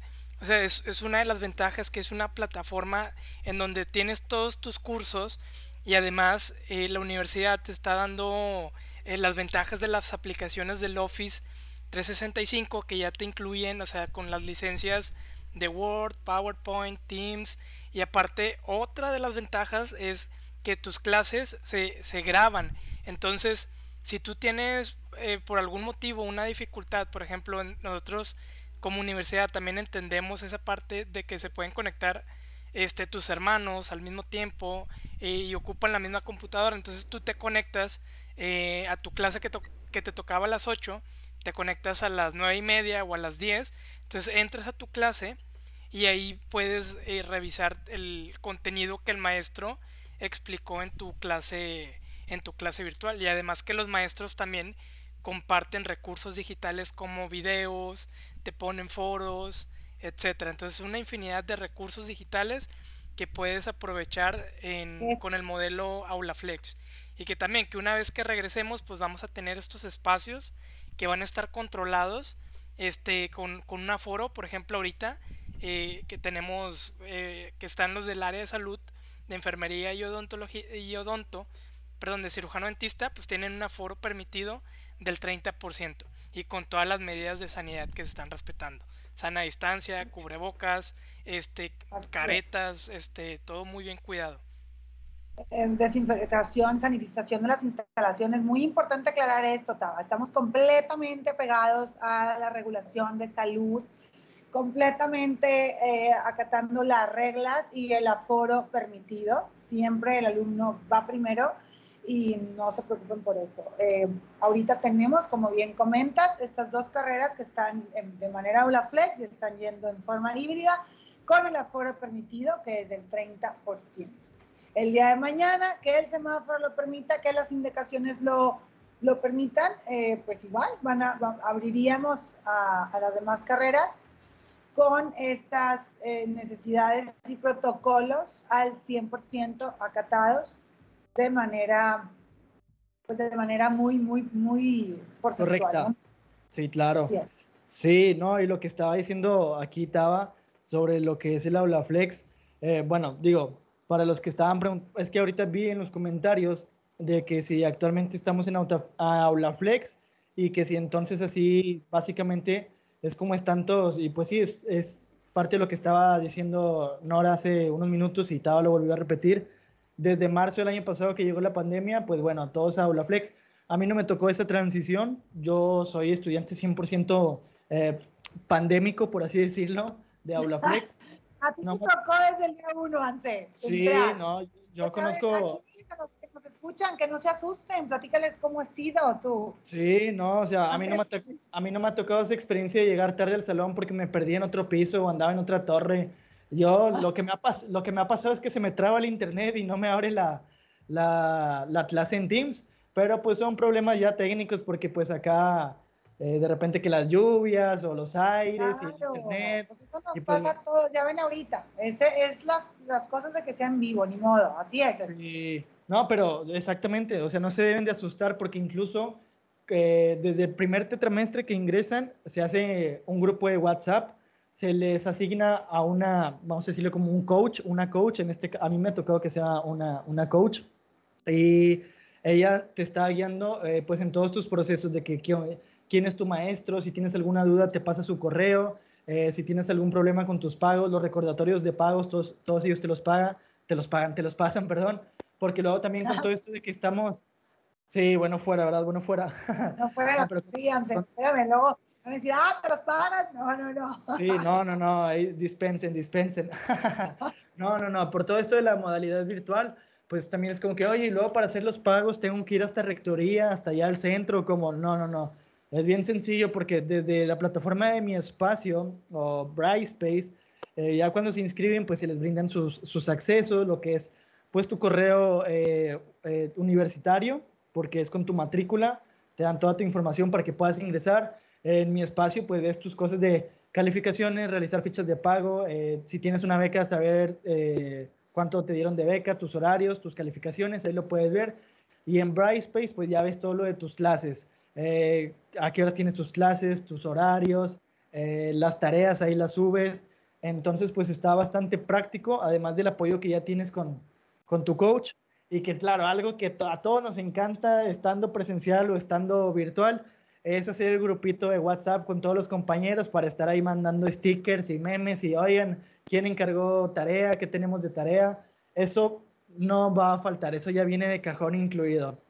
O sea, es, una de las ventajas que es una plataforma en donde tienes todos tus cursos y además eh, la universidad te está dando eh, las ventajas de las aplicaciones del Office 365 que ya te incluyen, o sea, con las licencias de Word, PowerPoint, Teams y aparte otra de las ventajas es que tus clases se, se graban. Entonces, si tú tienes eh, por algún motivo una dificultad, por ejemplo, nosotros como universidad también entendemos esa parte de que se pueden conectar este, tus hermanos al mismo tiempo eh, y ocupan la misma computadora, entonces tú te conectas eh, a tu clase que, que te tocaba a las 8, te conectas a las 9 y media o a las 10, entonces entras a tu clase y ahí puedes revisar el contenido que el maestro explicó en tu clase en tu clase virtual. Y además que los maestros también comparten recursos digitales como videos, te ponen foros, etcétera. Entonces una infinidad de recursos digitales que puedes aprovechar con el modelo AulaFlex. Y que también que una vez que regresemos pues vamos a tener estos espacios que van a estar controlados este con, con un aforo. Por ejemplo ahorita eh, que tenemos eh, que están los del área de salud de enfermería y odontología y odonto perdón de cirujano dentista pues tienen un aforo permitido del 30% y con todas las medidas de sanidad que se están respetando sana distancia cubrebocas este caretas este todo muy bien cuidado desinfectación, sanitización de las instalaciones. Muy importante aclarar esto, Taba. Estamos completamente pegados a la regulación de salud, completamente eh, acatando las reglas y el aforo permitido. Siempre el alumno va primero y no se preocupen por eso. Eh, ahorita tenemos, como bien comentas, estas dos carreras que están de manera aula flex y están yendo en forma híbrida con el aforo permitido que es del 30% el día de mañana, que el semáforo lo permita, que las indicaciones lo, lo permitan, eh, pues igual van a, abriríamos a, las demás carreras con estas eh, necesidades y protocolos al 100% acatados de manera, pues de manera muy, muy, muy Correcta. Sí, claro. Sí. no, y lo que estaba diciendo aquí estaba sobre lo que es el aula flex, eh, bueno, digo, para los que estaban preguntando, es que ahorita vi en los comentarios de que si actualmente estamos en Aula Flex y que si entonces así básicamente es como están todos y pues sí, es, es parte de lo que estaba diciendo Nora hace unos minutos y estaba lo volvió a repetir. Desde marzo del año pasado que llegó la pandemia, pues bueno, todos a Aula Flex. A mí no me tocó esa transición, yo soy estudiante 100% eh, pandémico, por así decirlo, de Aula Flex. A ti te tocó desde el día uno, Anse. Sí, no, yo conozco... Los que nos escuchan, que no se asusten, platícales cómo has sido tú. Sí, no, o sea, a mí no, me a mí no me ha tocado esa experiencia de llegar tarde al salón porque me perdí en otro piso o andaba en otra torre. Yo, ah. lo que, me ha lo que me ha pasado es que se me traba el internet y no me abre la, la, la clase en Teams, pero pues son problemas ya técnicos porque pues acá eh, de repente que las lluvias o los aires y el internet. Pues eso nos pues pasa todo, ya ven ahorita, Ese es las, las cosas de que sean vivo, ni modo, así es. Sí, no, pero exactamente, o sea, no se deben de asustar porque incluso eh, desde el primer tetramestre que ingresan se hace un grupo de WhatsApp, se les asigna a una, vamos a decirlo como un coach, una coach, en este a mí me ha tocado que sea una, una coach, y ella te está guiando eh, pues en todos tus procesos de que, quién es tu maestro, si tienes alguna duda te pasa su correo, eh, si tienes algún problema con tus pagos, los recordatorios de pagos, todos, todos ellos te los pagan, te los pagan, te los pasan, perdón, porque luego también con todo esto de que estamos, sí, bueno fuera, ¿verdad? Bueno fuera. No fuera, no, sí, espérame, luego van a decir, ah, te los pagan, no, no, no. Sí, no, no, no, dispensen, dispensen. no, no, no, por todo esto de la modalidad virtual, pues también es como que, oye, y luego para hacer los pagos tengo que ir hasta rectoría, hasta allá al centro, como, no, no, no es bien sencillo porque desde la plataforma de mi espacio o Brightspace, eh, ya cuando se inscriben, pues se les brindan sus, sus accesos, lo que es pues tu correo eh, eh, universitario, porque es con tu matrícula, te dan toda tu información para que puedas ingresar. En mi espacio, pues ves tus cosas de calificaciones, realizar fichas de pago, si tienes una beca, saber cuánto te dieron de beca, tus horarios, tus calificaciones, ahí lo puedes ver. Y en Brightspace, pues ya ves todo lo de tus clases. Eh, a qué horas tienes tus clases, tus horarios, eh, las tareas, ahí las subes. Entonces, pues está bastante práctico, además del apoyo que ya tienes con, con tu coach. Y que, claro, algo que a todos nos encanta, estando presencial o estando virtual, es hacer el grupito de WhatsApp con todos los compañeros para estar ahí mandando stickers y memes y, oigan, ¿quién encargó tarea? ¿Qué tenemos de tarea? Eso no va a faltar, eso ya viene de cajón incluido.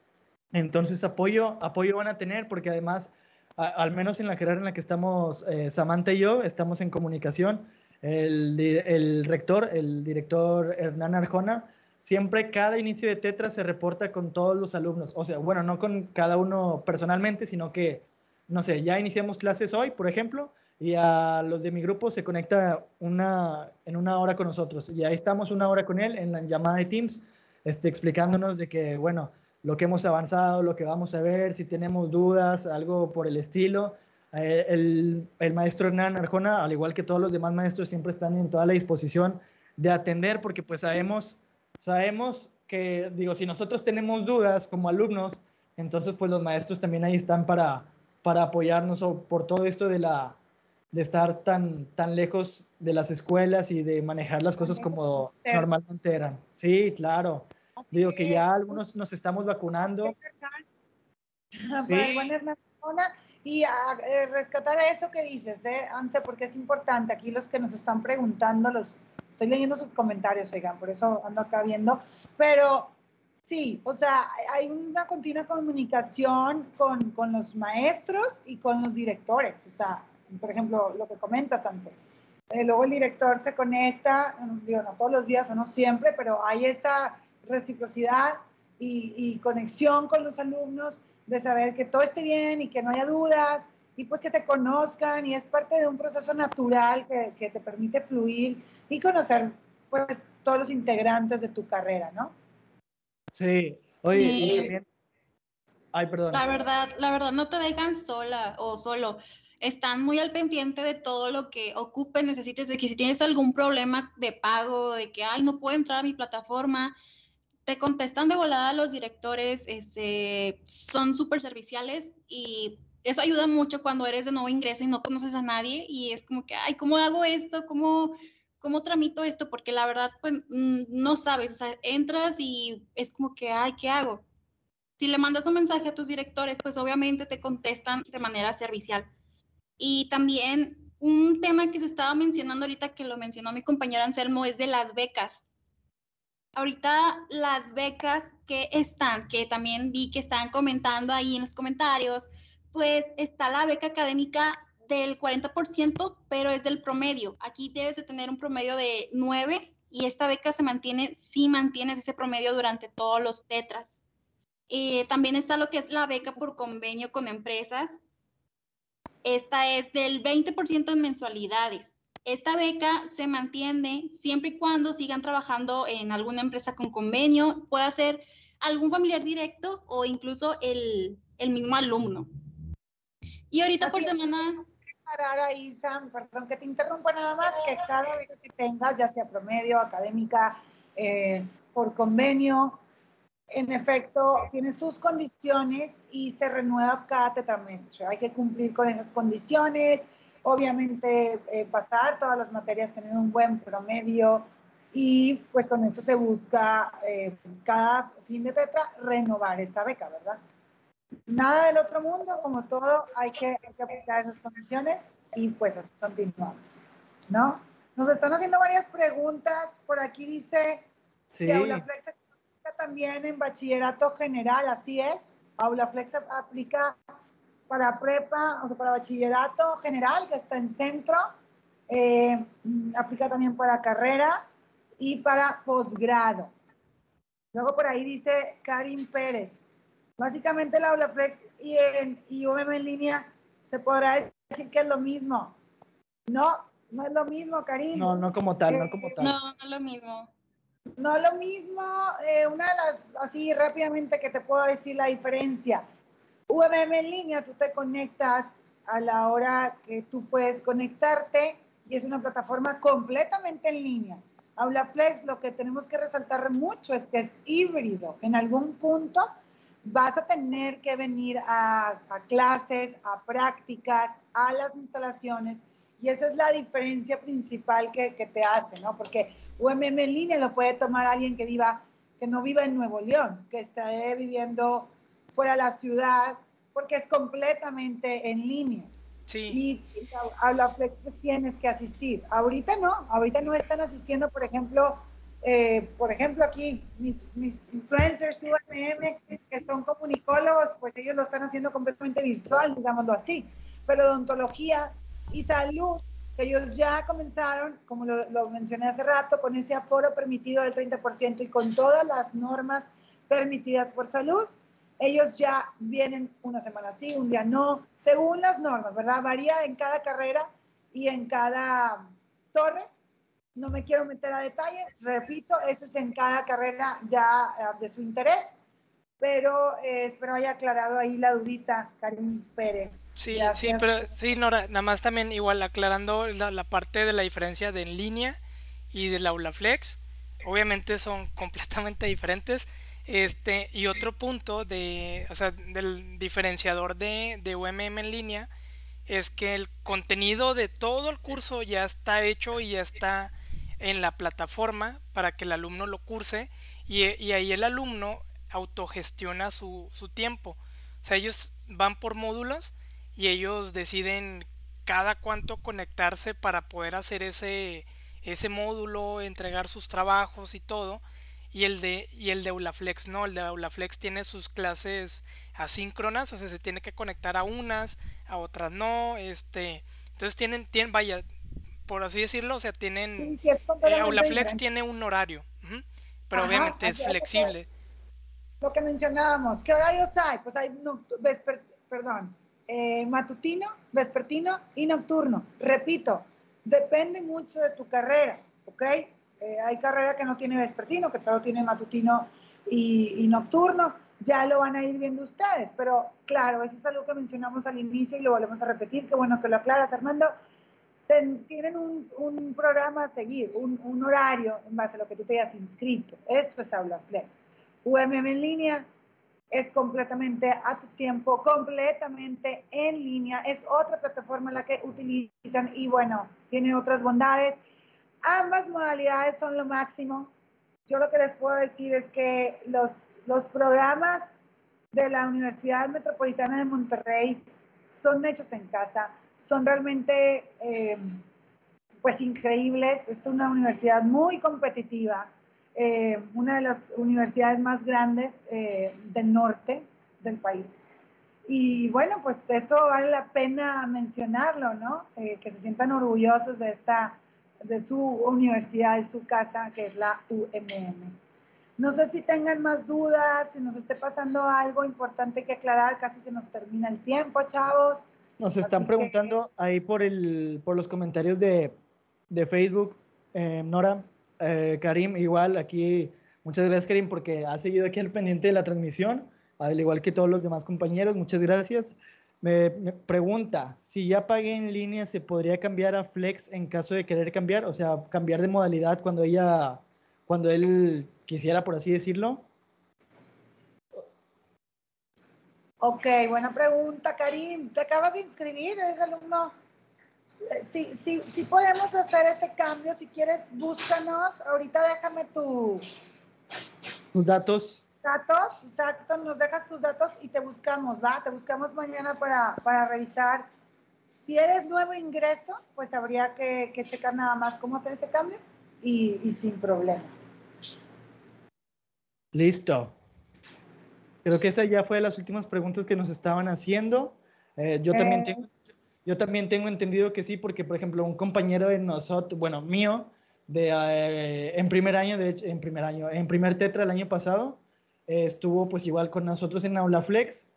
Entonces apoyo, apoyo van a tener porque además, al menos en la carrera en la que estamos eh, Samantha y yo, estamos en comunicación. El, el, rector, el director Hernán Arjona, siempre cada inicio de Tetra se reporta con todos los alumnos. O sea, bueno, no con cada uno personalmente, sino que no sé, ya iniciamos clases hoy, por ejemplo, y a los de mi grupo se conecta una, en una hora con nosotros. Y ahí estamos una hora con él en la llamada de Teams, este, explicándonos de que, bueno, lo que hemos avanzado, lo que vamos a ver, si tenemos dudas, algo por el estilo. Eh, el, el, maestro Hernán Arjona, al igual que todos los demás maestros, siempre están en toda la disposición de atender porque pues sabemos, sabemos que, digo, si nosotros tenemos dudas como alumnos, entonces pues los maestros también ahí están para, para apoyarnos por todo esto de la, de estar tan, tan lejos de las escuelas y de manejar las cosas como normalmente eran. Sí, claro. Digo que ya algunos nos estamos vacunando. Sí. Y a, eh, rescatar eso que dices, ¿eh, Anse, porque es importante. Aquí los que nos están preguntando, los estoy leyendo sus comentarios, oigan, por eso ando acá viendo. Pero sí, o sea, hay una continua comunicación con, con los maestros y con los directores. O sea, por ejemplo, lo que comenta Sanse. Eh, luego el director se conecta, digo, no todos los días o no siempre, pero hay esa reciprocidad y, conexión con los alumnos de saber que todo esté bien y que no haya dudas y pues que se conozcan y es parte de un proceso natural que, que te permite fluir y conocer pues todos los integrantes de tu carrera, ¿no? Sí, oye, y también... Ay, perdón. La verdad, la verdad, no te dejan sola o solo están muy al pendiente de todo lo que ocupe, necesites, de que si tienes algún problema de pago, de que, ay, no puedo entrar a mi plataforma, te contestan de volada los directores, este, son súper serviciales y eso ayuda mucho cuando eres de nuevo ingreso y no conoces a nadie y es como que, ay, ¿cómo hago esto? ¿Cómo, cómo tramito esto? Porque la verdad, pues, mm, no sabes, o sea, entras y es como que, ay, ¿qué hago? Si le mandas un mensaje a tus directores, pues obviamente te contestan de manera servicial. Y también un tema que se estaba mencionando ahorita, que lo mencionó mi compañero Anselmo, es de las becas. Ahorita las becas que están, que también vi que están comentando ahí en los comentarios, pues está la beca académica del 40%, pero es del promedio. Aquí debes de tener un promedio de 9 y esta beca se mantiene si mantienes ese promedio durante todos los tetras. Eh, también está lo que es la beca por convenio con empresas, esta es del 20% en mensualidades. Esta beca se mantiene siempre y cuando sigan trabajando en alguna empresa con convenio, puede ser algún familiar directo o incluso el, mismo alumno. Y ahorita por semana... Parar ahí, Sam, perdón que te interrumpa nada más, que cada beca que tengas, ya sea promedio, académica, eh, por convenio, en efecto, tiene sus condiciones y se renueva cada tetramestre. Hay que cumplir con esas condiciones, obviamente eh, pasar todas las materias, tener un buen promedio y pues con esto se busca eh, cada fin de tetra renovar esta beca, ¿verdad? Nada del otro mundo, como todo, hay que, aplicar esas condiciones y pues así continuamos, ¿no? Nos están haciendo varias preguntas, por aquí dice sí. que Flex también en bachillerato general, así es. Aula Flex aplica para prepa, o sea, para bachillerato general, que está en centro. Eh, aplica también para carrera y para posgrado. Luego por ahí dice Karim Pérez. Básicamente la Aula Flex y, en, y UM en línea se podrá decir que es lo mismo. No, no es lo mismo, Karim. No, no como tal, no como tal. No, no es lo mismo. No lo mismo, eh, una de las, así rápidamente que te puedo decir la diferencia. UMM en línea, tú te conectas a la hora que tú puedes conectarte y es una plataforma completamente en línea. Aula Flex, lo que tenemos que resaltar mucho es que es híbrido. En algún punto vas a tener que venir a, a clases, a prácticas, a las instalaciones y esa es la diferencia principal que, que te hace, ¿no? Porque UMM en línea lo puede tomar alguien que viva, que no viva en Nuevo León, que esté viviendo fuera de la ciudad, porque es completamente en línea. Sí. Y a la Flex tienes que asistir. Ahorita no, ahorita no están asistiendo, por ejemplo, eh, por ejemplo aquí mis, mis influencers UMM que son comunicólogos, pues ellos lo están haciendo completamente virtual, digámoslo así. Pero odontología y salud ellos ya comenzaron, como lo, mencioné hace rato, con ese aforo permitido del 30% y con todas las normas permitidas por salud. Ellos ya vienen una semana sí, un día no, según las normas, ¿verdad? Varía en cada carrera y en cada torre. No me quiero meter a detalle, repito, eso es en cada carrera ya eh, de su interés, pero eh, espero haya aclarado ahí la dudita, Karim Pérez. Sí, sí, pero sí, Nora, nada más también igual aclarando la, la parte de la diferencia de en línea y del aula flex, obviamente son completamente diferentes. Este, y otro punto de, o sea, del diferenciador de, de UMM en línea es que el contenido de todo el curso ya está hecho y ya está en la plataforma para que el alumno lo curse y, y ahí el alumno autogestiona su, su tiempo. O sea, ellos van por módulos y ellos deciden cada cuánto conectarse para poder hacer ese, ese módulo, entregar sus trabajos y todo. Y el de, y el de Aulaflex no, el de Aulaflex tiene sus clases asíncronas, o sea, se tiene que conectar a unas, a otras no, este, entonces tienen, tienen vaya, por así decirlo, o sea, tienen, eh, Aulaflex tiene un horario, pero obviamente es flexible. Lo que mencionábamos, ¿qué horarios hay? Pues hay, no, perdón, eh, matutino, vespertino y nocturno. Repito, depende mucho de tu carrera, ¿ok? Eh, hay carrera que no tiene vespertino, que solo tiene matutino y, nocturno. Ya lo van a ir viendo ustedes, pero claro, eso es algo que mencionamos al inicio y lo volvemos a repetir. Qué bueno que lo aclaras, Armando. Tienen un, programa a seguir, un, un, horario en base a lo que tú te hayas inscrito. Esto es Aula Flex. UMM en línea, es completamente a tu tiempo, completamente en línea. Es otra plataforma la que utilizan y bueno, tiene otras bondades. Ambas modalidades son lo máximo. Yo lo que les puedo decir es que los, los programas de la Universidad Metropolitana de Monterrey son hechos en casa, son realmente eh, pues increíbles. Es una universidad muy competitiva eh, una de las universidades más grandes eh, del norte del país. Y bueno, pues eso vale la pena mencionarlo, ¿no? Eh, que se sientan orgullosos de esta, de su universidad, de su casa, que es la UMM. No sé si tengan más dudas, si nos esté pasando algo importante que aclarar, casi se nos termina el tiempo, chavos. Nos están preguntando ahí por, el, por los comentarios de, de Facebook, Nora, eh, Karim, igual aquí, muchas gracias Karim porque ha seguido aquí al pendiente de la transmisión, al igual que todos los demás compañeros, muchas gracias. Me, pregunta, si ya pagué en línea, ¿se podría cambiar a Flex en caso de querer cambiar? O sea, cambiar de modalidad cuando ella, cuando él quisiera, por así decirlo. Ok, buena pregunta, Karim. ¿Te acabas de inscribir? ¿Eres alumno? sí, sí, sí podemos hacer ese cambio. Si quieres, búscanos. Ahorita déjame tu... Tus datos. Datos, exacto. Nos dejas tus datos y te buscamos, ¿va? Te buscamos mañana para, para revisar. Si eres nuevo ingreso, pues habría que, que checar nada más cómo hacer ese cambio y, y sin problema. Listo. Creo que esa ya fue de las últimas preguntas que nos estaban haciendo. Eh, yo también eh, tengo yo también tengo entendido que sí, porque, por ejemplo, un compañero de nosotros, bueno, mío, de, eh, en primer año, de hecho, en primer año, en primer tetra el año pasado, estuvo pues igual con nosotros en Aula Flex,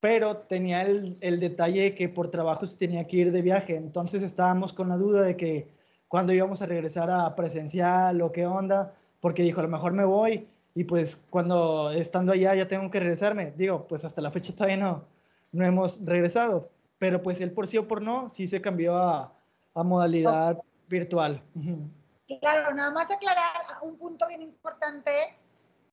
pero tenía el, el detalle de que por trabajo se tenía que ir de viaje, entonces estábamos con la duda de que cuando íbamos a regresar a presencial o qué onda, porque dijo, a lo mejor me voy y pues cuando estando allá ya tengo que regresarme. Digo, pues hasta la fecha todavía no, no hemos regresado, pero pues él por sí o por no, sí se cambió a, a modalidad virtual. Claro, nada más aclarar un punto bien importante.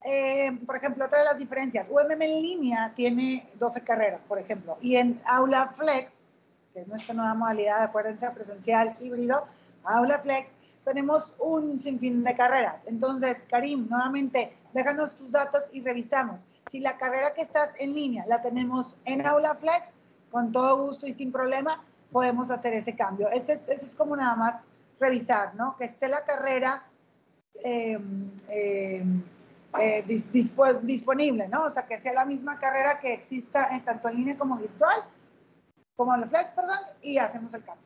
Eh, por ejemplo, otra de las diferencias, UMM en línea tiene 12 carreras, por ejemplo, y en Aula Flex, que es nuestra nueva modalidad, acuérdense, presencial, híbrido, Aula Flex, tenemos un sinfín de carreras. Entonces, Karim, nuevamente, déjanos tus datos y revisamos. Si la carrera que estás en línea la tenemos en Aula Flex, con todo gusto y sin problema podemos hacer ese cambio. Ese es, como nada más revisar, ¿no? Que esté la carrera em, em, eh, disponible, ¿no? O sea, que sea la misma carrera que exista en tanto en línea como virtual, como en flex, perdón, y hacemos el cambio.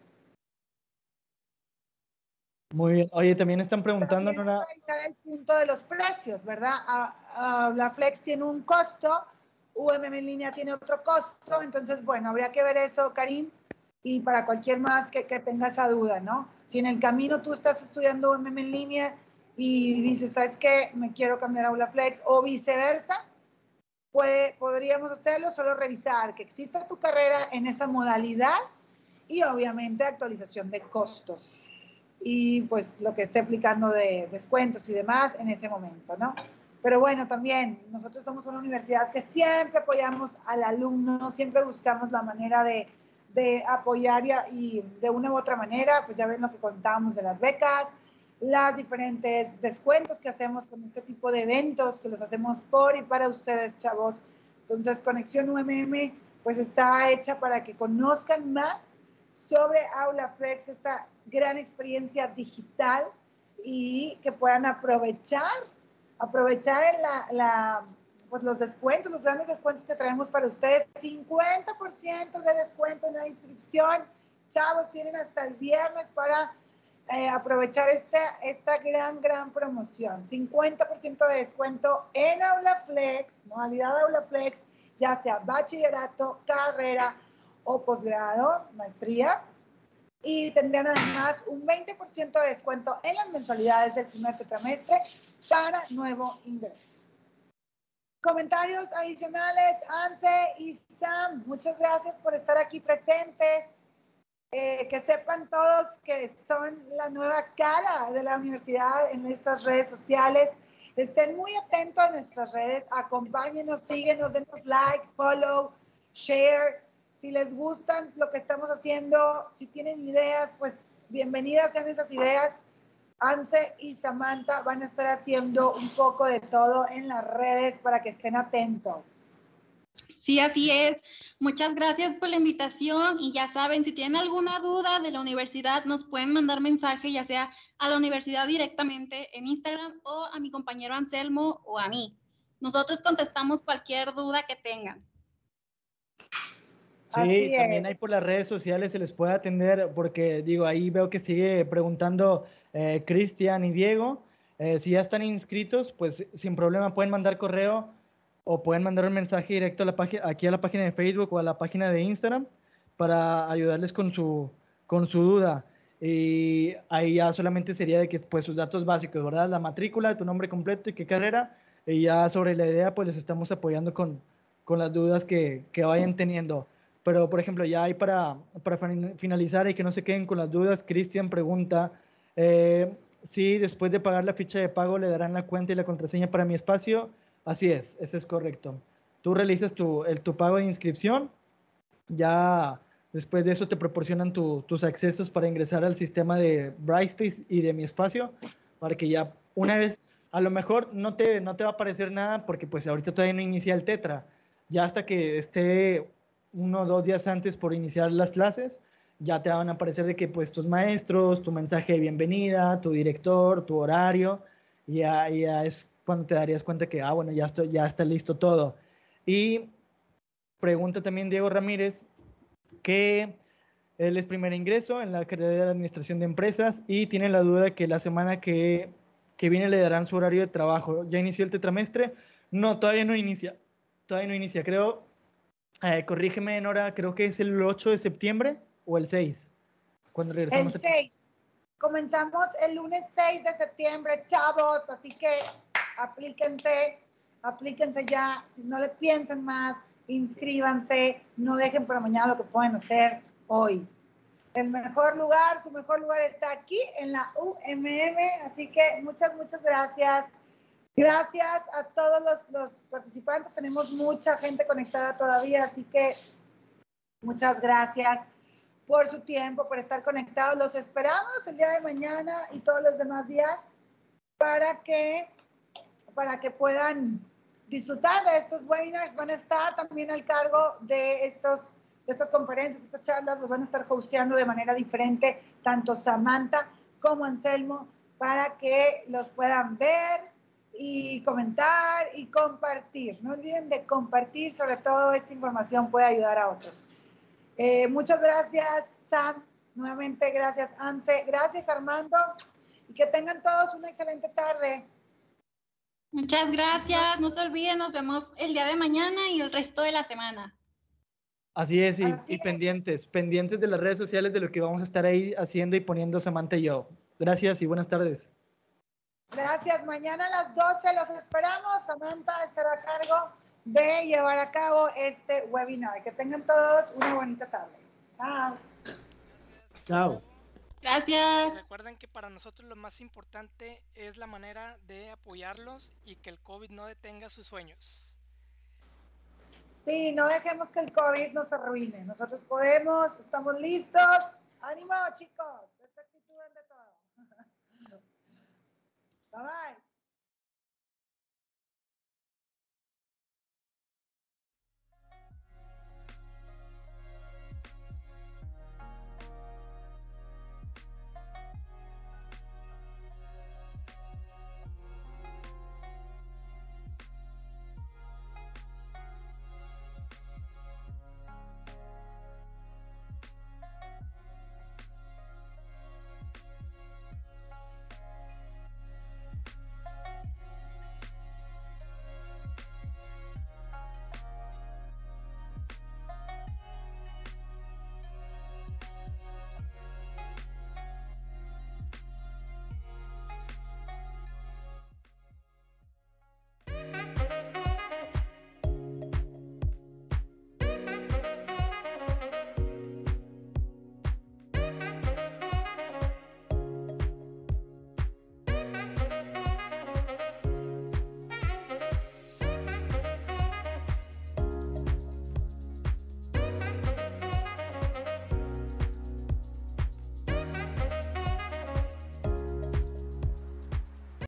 Muy bien. Oye, también están preguntando, Nora. El punto de los precios, ¿verdad? la Flex tiene un costo UMM en línea tiene otro costo, entonces, bueno, habría que ver eso, Karim, y para cualquier más que, que tenga esa duda, ¿no? Si en el camino tú estás estudiando UMM en línea y dices, ¿sabes qué? Me quiero cambiar a Aula Flex o viceversa, puede, podríamos hacerlo, solo revisar que exista tu carrera en esa modalidad y obviamente actualización de costos y pues lo que esté aplicando de descuentos y demás en ese momento, ¿no? Pero bueno, también nosotros somos una universidad que siempre apoyamos al alumno, siempre buscamos la manera de, de apoyar y, y, de una u otra manera, pues ya ven lo que contábamos de las becas, las diferentes descuentos que hacemos con este tipo de eventos, que los hacemos por y para ustedes, chavos. Entonces, Conexión UMM, pues está hecha para que conozcan más sobre Aula Flex, esta gran experiencia digital y que puedan aprovechar, aprovechar la, pues los descuentos, los grandes descuentos que traemos para ustedes. 50% de descuento en la inscripción. Chavos, tienen hasta el viernes para eh, aprovechar esta, esta gran, gran promoción. 50% de descuento en Aula Flex, modalidad Aula Flex, ya sea bachillerato, carrera o posgrado, maestría. Y tendrían además un 20% de descuento en las mensualidades del primer trimestre para nuevo ingreso. Comentarios adicionales, Anse y Sam, muchas gracias por estar aquí presentes. Eh, que sepan todos que son la nueva cara de la universidad en estas redes sociales. Estén muy atentos a nuestras redes, acompáñenos, síguenos, denos like, follow, share. Si les gustan lo que estamos haciendo, si tienen ideas, pues bienvenidas sean esas ideas. Anse y Samantha van a estar haciendo un poco de todo en las redes para que estén atentos. Sí, así es. Muchas gracias por la invitación y ya saben, si tienen alguna duda de la universidad, nos pueden mandar mensaje ya sea a la universidad directamente en Instagram o a mi compañero Anselmo o a mí. Nosotros contestamos cualquier duda que tengan. Sí, también hay por las redes sociales se les puede atender porque digo, ahí veo que sigue preguntando eh, Cristian y Diego. Eh, si ya están inscritos, pues sin problema pueden mandar correo o pueden mandar un mensaje directo a la página, aquí a la página de Facebook o a la página de Instagram para ayudarles con su, con su duda. Y ahí ya solamente sería de que pues sus datos básicos, ¿verdad? La matrícula, tu nombre completo y qué carrera. Y ya sobre la idea pues les estamos apoyando con, con las dudas que, que vayan teniendo. Pero por ejemplo ya hay para, para finalizar y que no se queden con las dudas, Cristian pregunta eh, si después de pagar la ficha de pago le darán la cuenta y la contraseña para mi espacio. Así es, ese es correcto. Tú realizas tu, el, tu pago de inscripción, ya después de eso te proporcionan tus accesos para ingresar al sistema de Brightspace y de mi espacio, para que ya una vez, a lo mejor no te, no te va a aparecer nada porque pues ahorita todavía no inicia el Tetra, ya hasta que esté uno o dos días antes por iniciar las clases, ya te van a aparecer de que pues tus maestros, tu mensaje de bienvenida, tu director, tu horario, ya, ya es cuando te darías cuenta que, ah, bueno, ya, estoy, ya está listo todo. Y pregunta también Diego Ramírez, que él es primer ingreso en la carrera de Administración de Empresas y tiene la duda que la semana que, que viene le darán su horario de trabajo. ¿Ya inició el tetramestre? No, todavía no inicia. Todavía no inicia. Creo, eh, corrígeme, Nora, creo que es el 8 de septiembre o el 6, cuando regresamos. El 6. Comenzamos el lunes 6 de septiembre, chavos, así que aplíquense, aplíquense ya, si no le piensen más, inscríbanse, no dejen para mañana lo que pueden hacer hoy. El mejor lugar, su mejor lugar está aquí en la UMM, así que muchas, muchas gracias. Gracias a todos los, participantes, tenemos mucha gente conectada todavía, así que muchas gracias por su tiempo, por estar conectados. Los esperamos el día de mañana y todos los demás días para que para que puedan disfrutar de estos webinars. Van a estar también al cargo de, estos, de estas conferencias, estas charlas, los van a estar hosteando de manera diferente, tanto Samantha como Anselmo, para que los puedan ver y comentar y compartir. No olviden de compartir, sobre todo esta información puede ayudar a otros. Eh, muchas gracias, Sam. Nuevamente, gracias, Anse. Gracias, Armando. Y que tengan todos una excelente tarde. Muchas gracias. No se olviden, nos vemos el día de mañana y el resto de la semana. Así es, y, Así y es. pendientes, pendientes de las redes sociales de lo que vamos a estar ahí haciendo y poniendo Samantha y yo. Gracias y buenas tardes. Gracias. Mañana a las 12 los esperamos. Samantha estará a cargo de llevar a cabo este webinar. Que tengan todos una bonita tarde. Chao. Gracias. Chao. Gracias. Recuerden que para nosotros lo más importante es la manera de apoyarlos y que el COVID no detenga sus sueños. Sí, no dejemos que el COVID nos arruine. Nosotros podemos, estamos listos. ¡Ánimo, chicos! Esta actitud